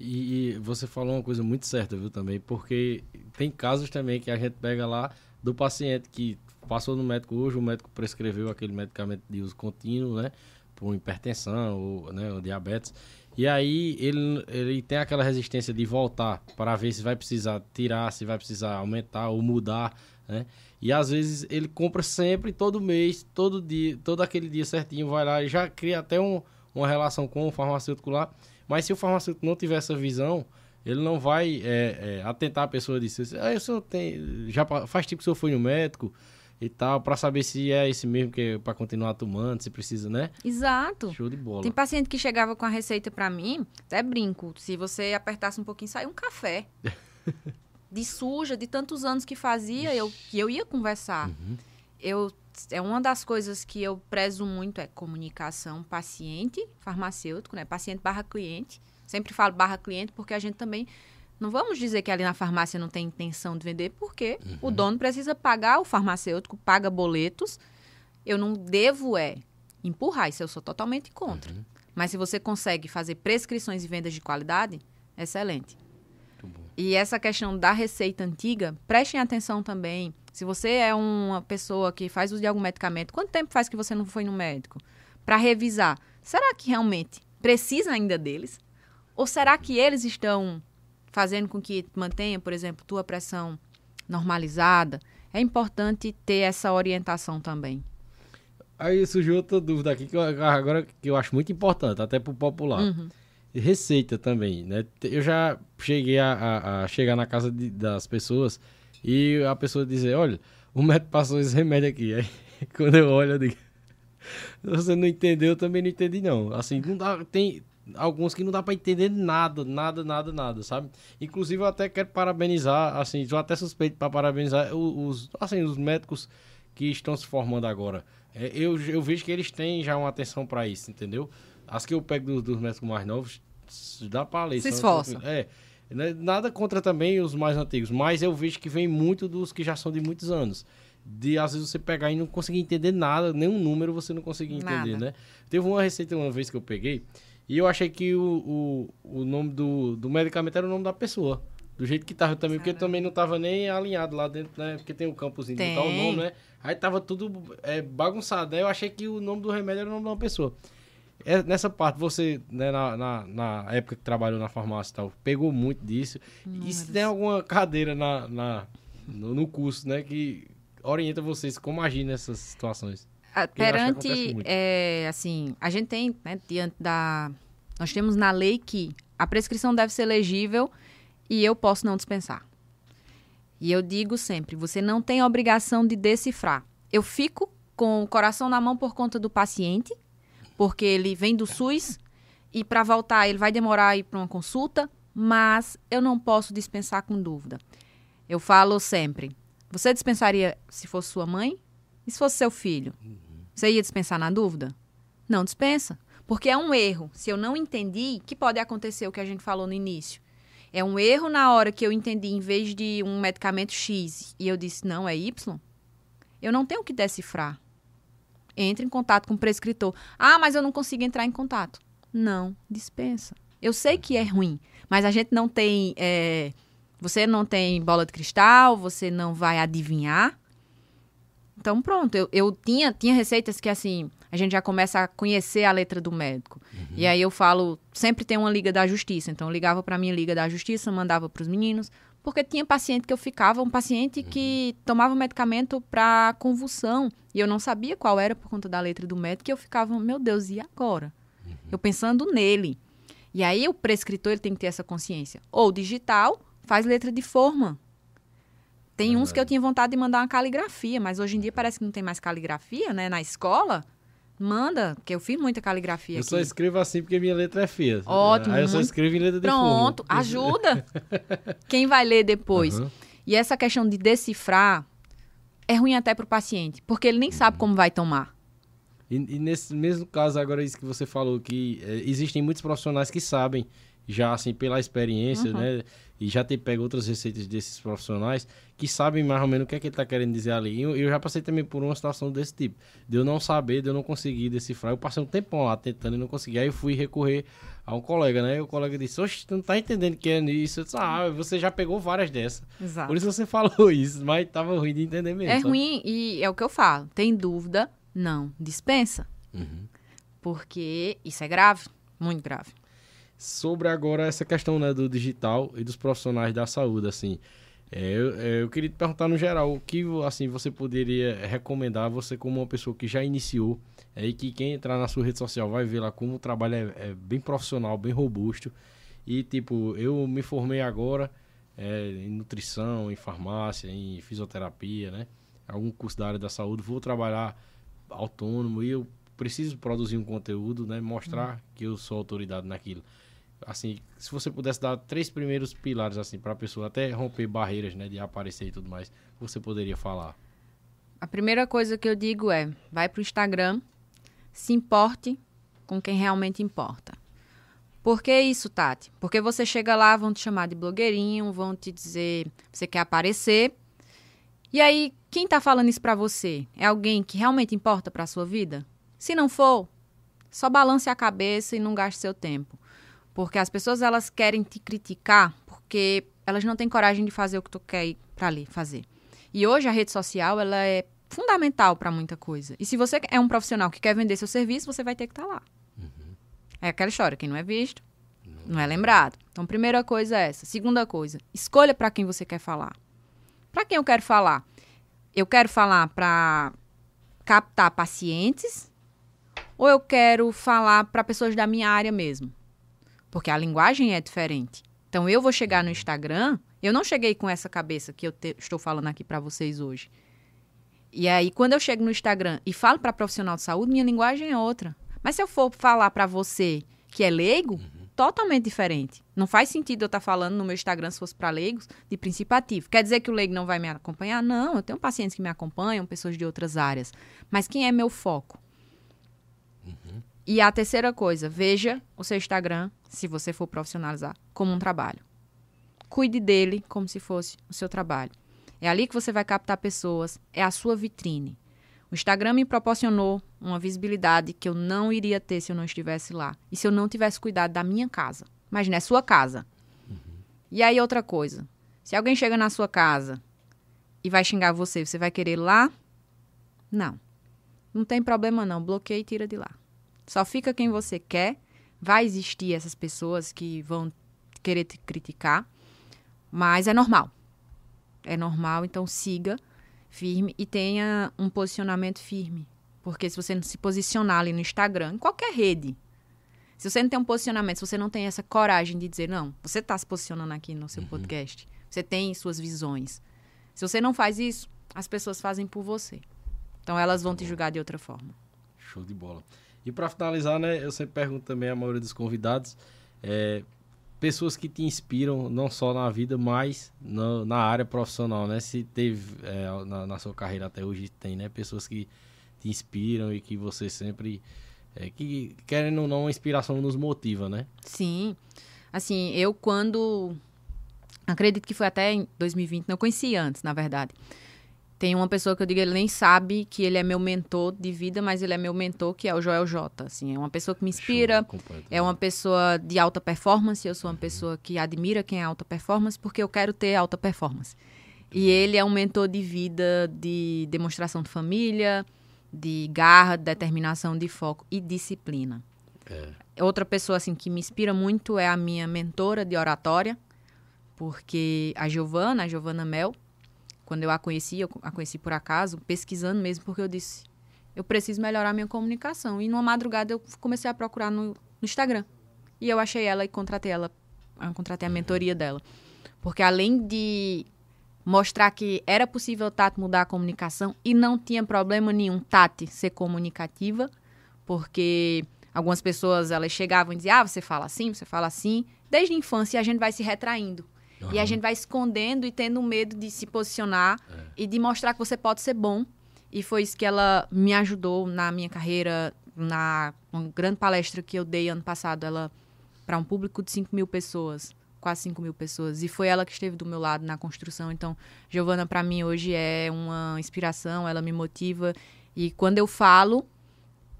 E, e, você falou uma coisa muito certa, viu, também, porque tem casos também que a gente pega lá do paciente que passou no médico hoje, o médico prescreveu aquele medicamento de uso contínuo, né? Por hipertensão ou, né, ou diabetes. E aí ele, ele tem aquela resistência de voltar para ver se vai precisar tirar, se vai precisar aumentar ou mudar, né? E às vezes ele compra sempre, todo mês, todo dia, todo aquele dia certinho, vai lá e já cria até um, uma relação com o farmacêutico lá. Mas se o farmacêutico não tiver essa visão, ele não vai é, é, atentar a pessoa disso. Ah, o senhor tem, já faz tempo que o senhor foi no médico, e tal, para saber se é esse mesmo que é para continuar tomando, se precisa, né? Exato. Show de bola. Tem paciente que chegava com a receita para mim, até brinco, se você apertasse um pouquinho, sai um café. de suja, de tantos anos que fazia, eu, que eu ia conversar. Uhum. Eu, é uma das coisas que eu prezo muito é comunicação paciente, farmacêutico, né? Paciente barra cliente. Sempre falo barra cliente porque a gente também não vamos dizer que ali na farmácia não tem intenção de vender, porque uhum. o dono precisa pagar o farmacêutico, paga boletos. Eu não devo é empurrar, isso eu sou totalmente contra. Uhum. Mas se você consegue fazer prescrições e vendas de qualidade, excelente. E essa questão da receita antiga, prestem atenção também. Se você é uma pessoa que faz uso de algum medicamento, quanto tempo faz que você não foi no médico? Para revisar, será que realmente precisa ainda deles? Ou será que eles estão fazendo com que mantenha, por exemplo, tua pressão normalizada, é importante ter essa orientação também. Aí surgiu outra dúvida aqui que eu, agora que eu acho muito importante, até para o popular. Uhum. Receita também, né? Eu já cheguei a, a, a chegar na casa de, das pessoas e a pessoa dizer, olha, o médico passou esse remédio aqui. Aí quando eu olho, eu digo, você não entendeu, eu também não entendi não. Assim, não dá, tem, alguns que não dá para entender nada, nada, nada, nada, sabe? Inclusive eu até quero parabenizar, assim, eu até suspeito para parabenizar os, assim, os médicos que estão se formando agora. É, eu, eu vejo que eles têm já uma atenção para isso, entendeu? As que eu pego dos, dos médicos mais novos, dá para ler. Se esforça. É, né, nada contra também os mais antigos, mas eu vejo que vem muito dos que já são de muitos anos. De às vezes você pegar e não conseguir entender nada, nenhum número você não conseguir entender, nada. né? Teve uma receita uma vez que eu peguei, e eu achei que o, o, o nome do, do medicamento era o nome da pessoa. Do jeito que tava também, porque também não tava nem alinhado lá dentro, né? Porque tem o campozinho de botar o nome, né? Aí tava tudo é, bagunçado, né? Eu achei que o nome do remédio era o nome de uma pessoa. É, nessa parte, você, né, na, na, na, época que trabalhou na farmácia e tal, pegou muito disso. e se tem alguma cadeira na, na, no, no curso, né, que orienta vocês como agir nessas situações? perante, é, assim, a gente tem, né, diante da... Nós temos na lei que a prescrição deve ser legível e eu posso não dispensar. E eu digo sempre, você não tem obrigação de decifrar. Eu fico com o coração na mão por conta do paciente, porque ele vem do SUS e para voltar ele vai demorar a ir para uma consulta, mas eu não posso dispensar com dúvida. Eu falo sempre, você dispensaria se fosse sua mãe? E se fosse seu filho? Uhum. Você ia dispensar na dúvida? Não dispensa. Porque é um erro. Se eu não entendi, que pode acontecer o que a gente falou no início. É um erro na hora que eu entendi, em vez de um medicamento X, e eu disse, não, é Y. Eu não tenho que decifrar. Entre em contato com o prescritor. Ah, mas eu não consigo entrar em contato. Não, dispensa. Eu sei que é ruim, mas a gente não tem. É, você não tem bola de cristal, você não vai adivinhar. Então, pronto, eu, eu tinha, tinha receitas que, assim, a gente já começa a conhecer a letra do médico. Uhum. E aí eu falo, sempre tem uma Liga da Justiça. Então eu ligava para minha Liga da Justiça, mandava para os meninos, porque tinha paciente que eu ficava, um paciente que tomava medicamento para convulsão, e eu não sabia qual era por conta da letra do médico, e eu ficava, meu Deus, e agora? Eu pensando nele. E aí o prescritor ele tem que ter essa consciência. Ou digital, faz letra de forma. Tem uns que eu tinha vontade de mandar uma caligrafia, mas hoje em dia parece que não tem mais caligrafia, né? Na escola, manda, porque eu fiz muita caligrafia Eu aqui. só escrevo assim porque minha letra é feia. Ótimo, Aí eu só escrevo em letra de Pronto, forma. ajuda. Quem vai ler depois? Aham. E essa questão de decifrar é ruim até para o paciente, porque ele nem Uhum. sabe como vai tomar. E, e nesse mesmo caso, agora isso que você falou, que eh, existem muitos profissionais que sabem, já assim, pela experiência, Uhum. né? E já ter pego outras receitas desses profissionais que sabem mais ou menos o que é que ele tá querendo dizer ali. E Eu, eu já passei também por uma situação desse tipo. De eu não saber, de eu não conseguir decifrar. Eu passei um tempão lá tentando e não consegui. Aí eu fui recorrer a um colega, né? E o colega disse, oxe, tu não tá entendendo o que é isso. Eu disse, ah, você já pegou várias dessas. Exato. Por isso você falou isso, mas tava ruim de entender mesmo. É sabe? ruim e é o que eu falo. Tem dúvida? Não. Dispensa. Uhum. Porque isso é grave, muito grave. Sobre agora essa questão né, do digital e dos profissionais da saúde, assim. É, eu, é, eu queria te perguntar no geral, o que assim você poderia recomendar, você como uma pessoa que já iniciou, é, e que quem entrar na sua rede social vai ver lá como o trabalho é, é bem profissional, bem robusto. E tipo, eu me formei agora é, em nutrição, em farmácia, em fisioterapia, né? Algum curso da área da saúde, vou trabalhar autônomo e eu preciso produzir um conteúdo, né? Mostrar que eu sou autoridade naquilo assim, se você pudesse dar três primeiros pilares assim para a pessoa até romper barreiras, né, de aparecer e tudo mais, você poderia falar. A primeira coisa que eu digo é: vai pro Instagram, se importe com quem realmente importa. Por que isso, Tati? Porque você chega lá, vão te chamar de blogueirinho, vão te dizer você quer aparecer. E aí, quem tá falando isso pra você? É alguém que realmente importa pra sua vida? Se não for, só balance a cabeça e não gaste seu tempo. Porque as pessoas elas querem te criticar porque elas não têm coragem de fazer o que tu quer ir pra ali fazer. E hoje a rede social ela é fundamental para muita coisa. E se você é um profissional que quer vender seu serviço, você vai ter que estar lá. É aquela história, quem não é visto, não é lembrado. Então, primeira coisa é essa. Segunda coisa, escolha para quem você quer falar. Para quem eu quero falar? Eu quero falar para captar pacientes ou eu quero falar para pessoas da minha área mesmo? Porque a linguagem é diferente. Então, eu vou chegar no Instagram, eu não cheguei com essa cabeça que eu te- estou falando aqui para vocês hoje. E aí, quando eu chego no Instagram e falo para profissional de saúde, minha linguagem é outra. Mas se eu for falar para você que é leigo, totalmente diferente. Não faz sentido eu estar falando no meu Instagram, se fosse para leigos, de princípio ativo. Quer dizer que o leigo não vai me acompanhar? Não, eu tenho pacientes que me acompanham, pessoas de outras áreas. Mas quem é meu foco? E a terceira coisa, veja o seu Instagram, se você for profissionalizar, como um trabalho. Cuide dele como se fosse o seu trabalho. É ali que você vai captar pessoas, é a sua vitrine. O Instagram me proporcionou uma visibilidade que eu não iria ter se eu não estivesse lá. E se eu não tivesse cuidado da minha casa. Imagina, é sua casa. E aí, outra coisa. Se alguém chega na sua casa e vai xingar você, você vai querer ir lá? Não. Não tem problema não. Bloqueia e tira de lá. Só fica quem você quer. Vai existir essas pessoas que vão querer te criticar. Mas é normal. É normal, então siga firme e tenha um posicionamento firme. Porque se você não se posicionar ali no Instagram, em qualquer rede, se você não tem um posicionamento, se você não tem essa coragem de dizer, não, você está se posicionando aqui no seu podcast, você tem suas visões. Se você não faz isso, as pessoas fazem por você. Então elas vão te julgar de outra forma. Show de bola. E para finalizar, né, eu sempre pergunto também à maioria dos convidados, é, pessoas que te inspiram não só na vida, mas na, na área profissional, né? Se teve é, na, na sua carreira até hoje tem, né? Pessoas que te inspiram e que você sempre é, que querendo ou não, a inspiração nos motiva, né? Sim. Assim, eu quando. Acredito que foi até em 2020, não conheci antes, na verdade. Tem uma pessoa que eu digo, ele nem sabe que ele é meu mentor de vida, mas ele é meu mentor, que é o Joel J. Assim, é uma pessoa que me inspira, é né? uma pessoa de alta performance, eu sou uma pessoa que admira quem é alta performance, porque eu quero ter alta performance. E ele é um mentor de vida, de demonstração de família, de garra, determinação, de foco e disciplina. É. Outra pessoa assim que me inspira muito é a minha mentora de oratória, porque a Giovana, a Giovana Mel, quando eu a conheci, eu a conheci por acaso, pesquisando mesmo, porque eu disse, eu preciso melhorar minha comunicação. E numa madrugada eu comecei a procurar no, no Instagram. E eu achei ela e contratei ela, contratei a mentoria dela. Porque além de mostrar que era possível Tati mudar a comunicação e não tinha problema nenhum Tati ser comunicativa, porque algumas pessoas elas chegavam e diziam: "Ah, você fala assim, você fala assim". Desde a infância a gente vai se retraindo. Uhum. E a gente vai escondendo e tendo medo de se posicionar é. e de mostrar que você pode ser bom. E foi isso que ela me ajudou na minha carreira, na uma grande palestra que eu dei ano passado, ela para um público de 5 mil pessoas quase 5 mil pessoas. E foi ela que esteve do meu lado na construção. Então, Giovana, para mim, hoje é uma inspiração, ela me motiva. E quando eu falo,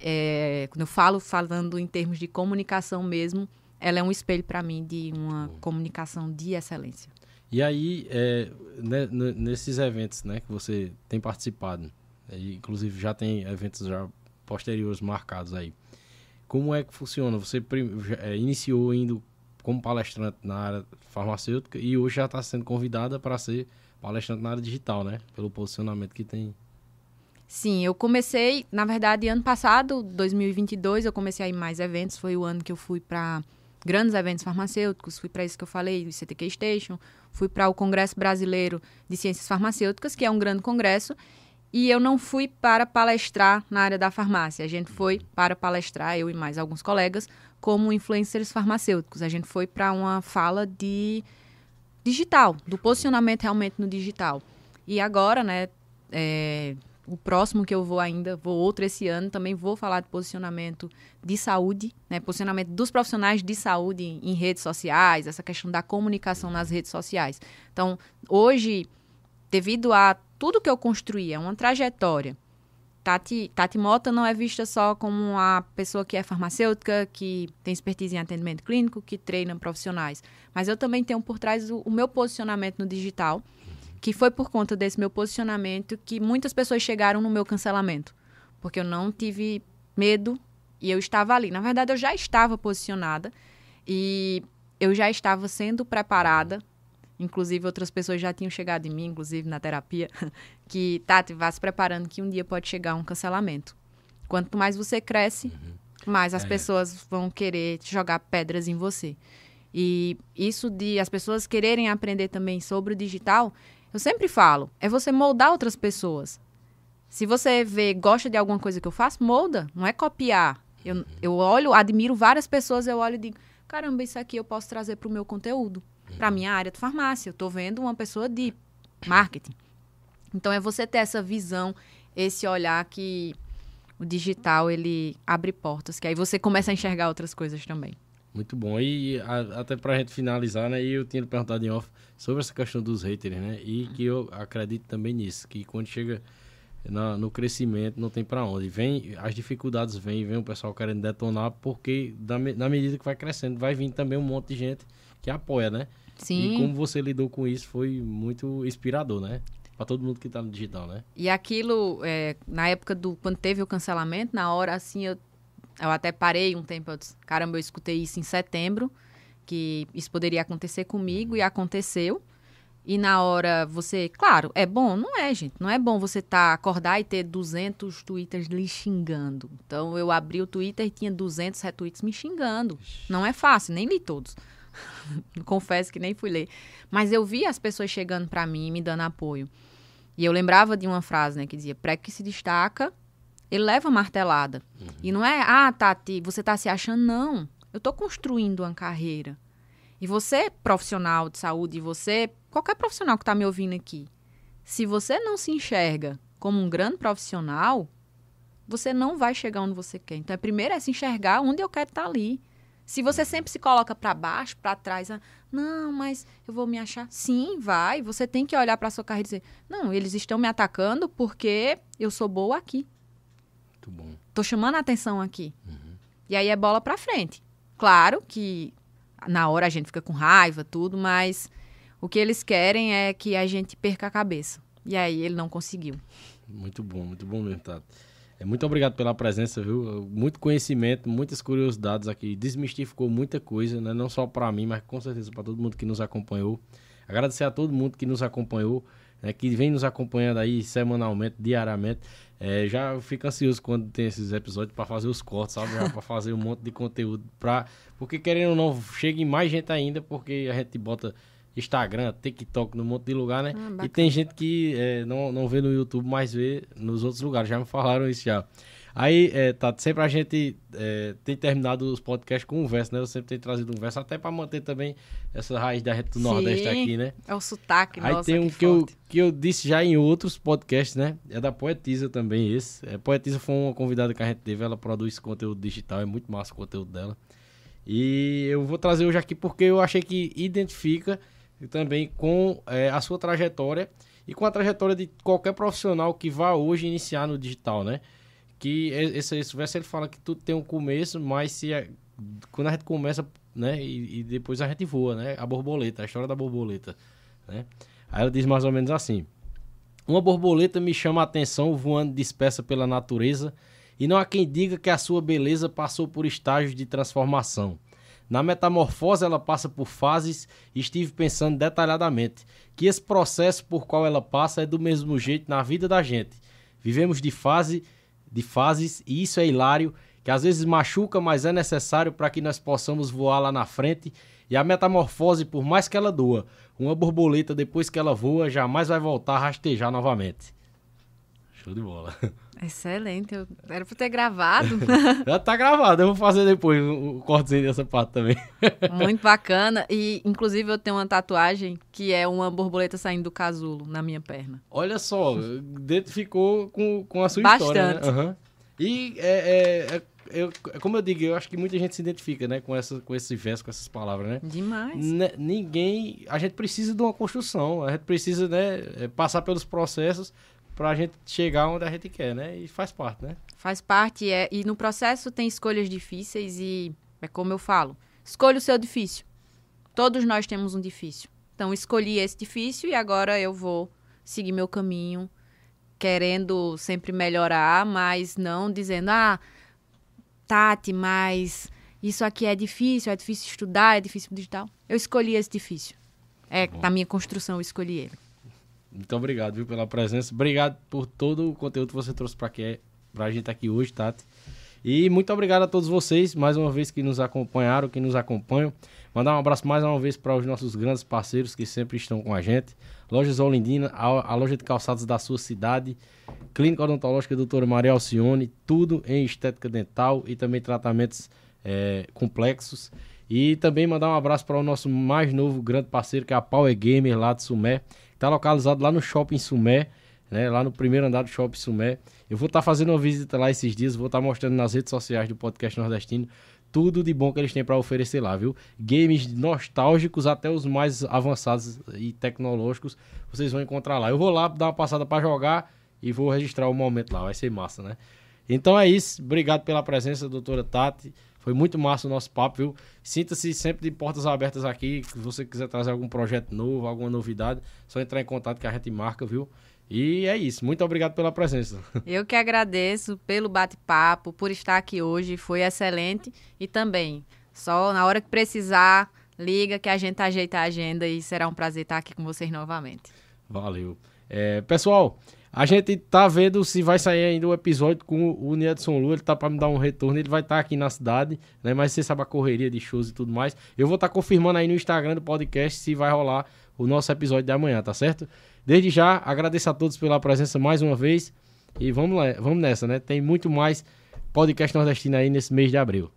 é, quando eu falo falando em termos de comunicação mesmo, ela é um espelho para mim de uma comunicação de excelência. E aí, é, né, nesses eventos né, que você tem participado, né, inclusive já tem eventos já posteriores marcados aí, como é que funciona? Você é, iniciou indo como palestrante na área farmacêutica e hoje já está sendo convidada para ser palestrante na área digital, né? Pelo posicionamento que tem. Sim, eu comecei, na verdade, ano passado, 2022, eu comecei a ir mais eventos. Foi o ano que eu fui para grandes eventos farmacêuticos, fui para isso que eu falei, o CTK Station, fui para o Congresso Brasileiro de Ciências Farmacêuticas, que é um grande congresso, e eu não fui para palestrar na área da farmácia. A gente foi para palestrar, eu e mais alguns colegas, como influencers farmacêuticos. A gente foi para uma fala de digital, do posicionamento realmente no digital. E agora, né, é, o próximo que eu vou ainda, vou outro esse ano, também vou falar de posicionamento de saúde, né, posicionamento dos profissionais de saúde em, em redes sociais, essa questão da comunicação nas redes sociais. Então, hoje, devido a tudo que eu construí, é uma trajetória Tati, Tati Mota não é vista só como a pessoa que é farmacêutica, que tem expertise em atendimento clínico, que treina profissionais. Mas eu também tenho por trás o, o meu posicionamento no digital, que foi por conta desse meu posicionamento que muitas pessoas chegaram no meu cancelamento. Porque eu não tive medo e eu estava ali. Na verdade, eu já estava posicionada e eu já estava sendo preparada Inclusive, outras pessoas já tinham chegado em mim, inclusive na terapia, que, Tati, vá se preparando que um dia pode chegar um cancelamento. Quanto mais você cresce, uhum. mais as é. pessoas vão querer jogar pedras em você. E isso de as pessoas quererem aprender também sobre o digital, eu sempre falo, é você moldar outras pessoas. Se você vê, gosta de alguma coisa que eu faço, molda, não é copiar. Eu, eu olho, admiro várias pessoas, eu olho e digo, caramba, isso aqui eu posso trazer para o meu conteúdo para a minha área de farmácia. Eu estou vendo uma pessoa de marketing. Então, é você ter essa visão, esse olhar que o digital, ele abre portas, que aí você começa a enxergar outras coisas também. Muito bom. E a, até para a gente finalizar, né? Eu tinha perguntado em off sobre essa questão dos haters, né? E que eu acredito também nisso, que quando chega na, no crescimento não tem para onde. Vem, as dificuldades vêm, vem o pessoal querendo detonar, porque da, na medida que vai crescendo, vai vir também um monte de gente que apoia, né? Sim. E como você lidou com isso foi muito inspirador, né? Para todo mundo que está no digital, né? E aquilo, é, na época do. Quando teve o cancelamento, na hora assim, eu, eu até parei um tempo. Eu disse, Caramba, eu escutei isso em setembro, que isso poderia acontecer comigo, e aconteceu. E na hora você, claro, é bom? Não é, gente. Não é bom você tá acordar e ter 200 twitters lhe xingando. Então eu abri o Twitter e tinha 200 retweets me xingando. Não é fácil, nem li todos. Confesso que nem fui ler. Mas eu vi as pessoas chegando para mim me dando apoio. E eu lembrava de uma frase, né, que dizia: pré que se destaca, ele leva martelada. Uhum. E não é, ah, Tati, você tá se achando. Não. Eu tô construindo uma carreira. E você, profissional de saúde, e você, qualquer profissional que tá me ouvindo aqui, se você não se enxerga como um grande profissional, você não vai chegar onde você quer. Então, é primeiro é se enxergar onde eu quero estar tá ali. Se você sempre se coloca para baixo, para trás, ah, não, mas eu vou me achar. Sim, vai. Você tem que olhar para sua carreira e dizer: não, eles estão me atacando porque eu sou boa aqui. Muito bom. Tô chamando a atenção aqui. Uhum. E aí é bola para frente. Claro que na hora a gente fica com raiva, tudo, mas o que eles querem é que a gente perca a cabeça. E aí ele não conseguiu. Muito bom, muito bom mesmo, Tato. É, muito obrigado pela presença, viu? Muito conhecimento, muitas curiosidades aqui. Desmistificou muita coisa, né? Não só para mim, mas com certeza para todo mundo que nos acompanhou. Agradecer a todo mundo que nos acompanhou, né? que vem nos acompanhando aí semanalmente, diariamente. É, já fico ansioso quando tem esses episódios para fazer os cortes, sabe? para fazer um monte de conteúdo. Pra... Porque querendo ou não, chegue mais gente ainda, porque a gente bota Instagram, TikTok, num monte de lugar, né? Ah, e tem gente que é, não, não vê no YouTube, mas vê nos outros lugares. Já me falaram isso já. Aí, é, tá, sempre a gente é, tem terminado os podcasts com um verso, né? Eu sempre tenho trazido um verso, até para manter também essa raiz da gente do Sim, Nordeste aqui, né? É o sotaque, Aí nossa, tem um que, que eu, que eu disse já em outros podcasts, né? É da Poetisa também, esse. A é, Poetisa foi uma convidada que a gente teve, ela produz conteúdo digital, é muito massa o conteúdo dela. E eu vou trazer hoje aqui porque eu achei que identifica também com é, a sua trajetória e com a trajetória de qualquer profissional que vá hoje iniciar no digital, né? Que esse, esse verso ele fala que tudo tem um começo, mas se é, quando a gente começa, né? E, e, depois a gente voa, né? A borboleta, a história da borboleta, né? Aí ela diz mais ou menos assim: Uma borboleta me chama a atenção voando dispersa pela natureza, e não há quem diga que a sua beleza passou por estágios de transformação. Na metamorfose, ela passa por fases e estive pensando detalhadamente que esse processo por qual ela passa é do mesmo jeito na vida da gente. Vivemos de fase, de fases e isso é hilário, que às vezes machuca, mas é necessário para que nós possamos voar lá na frente. E a metamorfose, por mais que ela doa, uma borboleta depois que ela voa jamais vai voltar a rastejar novamente. Show de bola. Excelente. Eu... Era pra ter gravado. Já tá gravado. Eu vou fazer depois o cortezinho dessa parte também. Muito bacana. E, inclusive, eu tenho uma tatuagem que é uma borboleta saindo do casulo na minha perna. Olha só, identificou com, com a sua Bastante. história, né? Uhum. E, é, é, é, eu, como eu digo, eu acho que muita gente se identifica, né? Com, essa, com esse verso, com essas palavras, né? Demais. N ninguém... A gente precisa de uma construção. A gente precisa, né? É, passar pelos processos pra gente chegar onde a gente quer, né? E faz parte, né? Faz parte, é, e no processo tem escolhas difíceis e é como eu falo, escolha o seu difícil. Todos nós temos um difícil. Então escolhi esse difícil e agora eu vou seguir meu caminho, querendo sempre melhorar, mas não dizendo, ah, Tati, mas isso aqui é difícil, é difícil estudar, é difícil digital. Eu escolhi esse difícil. É, tá na minha construção eu escolhi ele. Muito obrigado, viu, pela presença. Obrigado por todo o conteúdo que você trouxe para aqui, pra gente aqui hoje, Tati. E muito obrigado a todos vocês, mais uma vez, que nos acompanharam, que nos acompanham. Mandar um abraço mais uma vez para os nossos grandes parceiros que sempre estão com a gente. Lojas Olindina, a, a loja de calçados da sua cidade. Clínica Odontológica Doutora Maria Alcione, tudo em estética dental e também tratamentos é, complexos. E também mandar um abraço para o nosso mais novo grande parceiro, que é a Power Gamer lá de Sumé. Está localizado lá no Shopping Sumé, né? Lá no primeiro andar do Shopping Sumé. Eu vou estar tá fazendo uma visita lá esses dias, vou estar tá mostrando nas redes sociais do podcast nordestino tudo de bom que eles têm para oferecer lá, viu? Games nostálgicos até os mais avançados e tecnológicos, vocês vão encontrar lá. Eu vou lá dar uma passada para jogar e vou registrar o momento lá, vai ser massa, né? Então é isso, obrigado pela presença, doutora Tati. Foi muito massa o nosso papo, viu? Sinta-se sempre de portas abertas aqui. Se você quiser trazer algum projeto novo, alguma novidade, só entrar em contato que a gente marca, viu? E é isso. Muito obrigado pela presença. Eu que agradeço pelo bate-papo, por estar aqui hoje. Foi excelente. E também, só na hora que precisar, liga que a gente ajeita a agenda e será um prazer estar aqui com vocês novamente. Valeu. É, pessoal. A gente tá vendo se vai sair ainda o episódio com o Nedson Lu, ele tá para me dar um retorno, ele vai estar tá aqui na cidade, né? Mas você sabe a correria de shows e tudo mais. Eu vou estar tá confirmando aí no Instagram do podcast se vai rolar o nosso episódio de amanhã, tá certo? Desde já, agradeço a todos pela presença mais uma vez e vamos lá, vamos nessa, né? Tem muito mais podcast nordestino aí nesse mês de abril.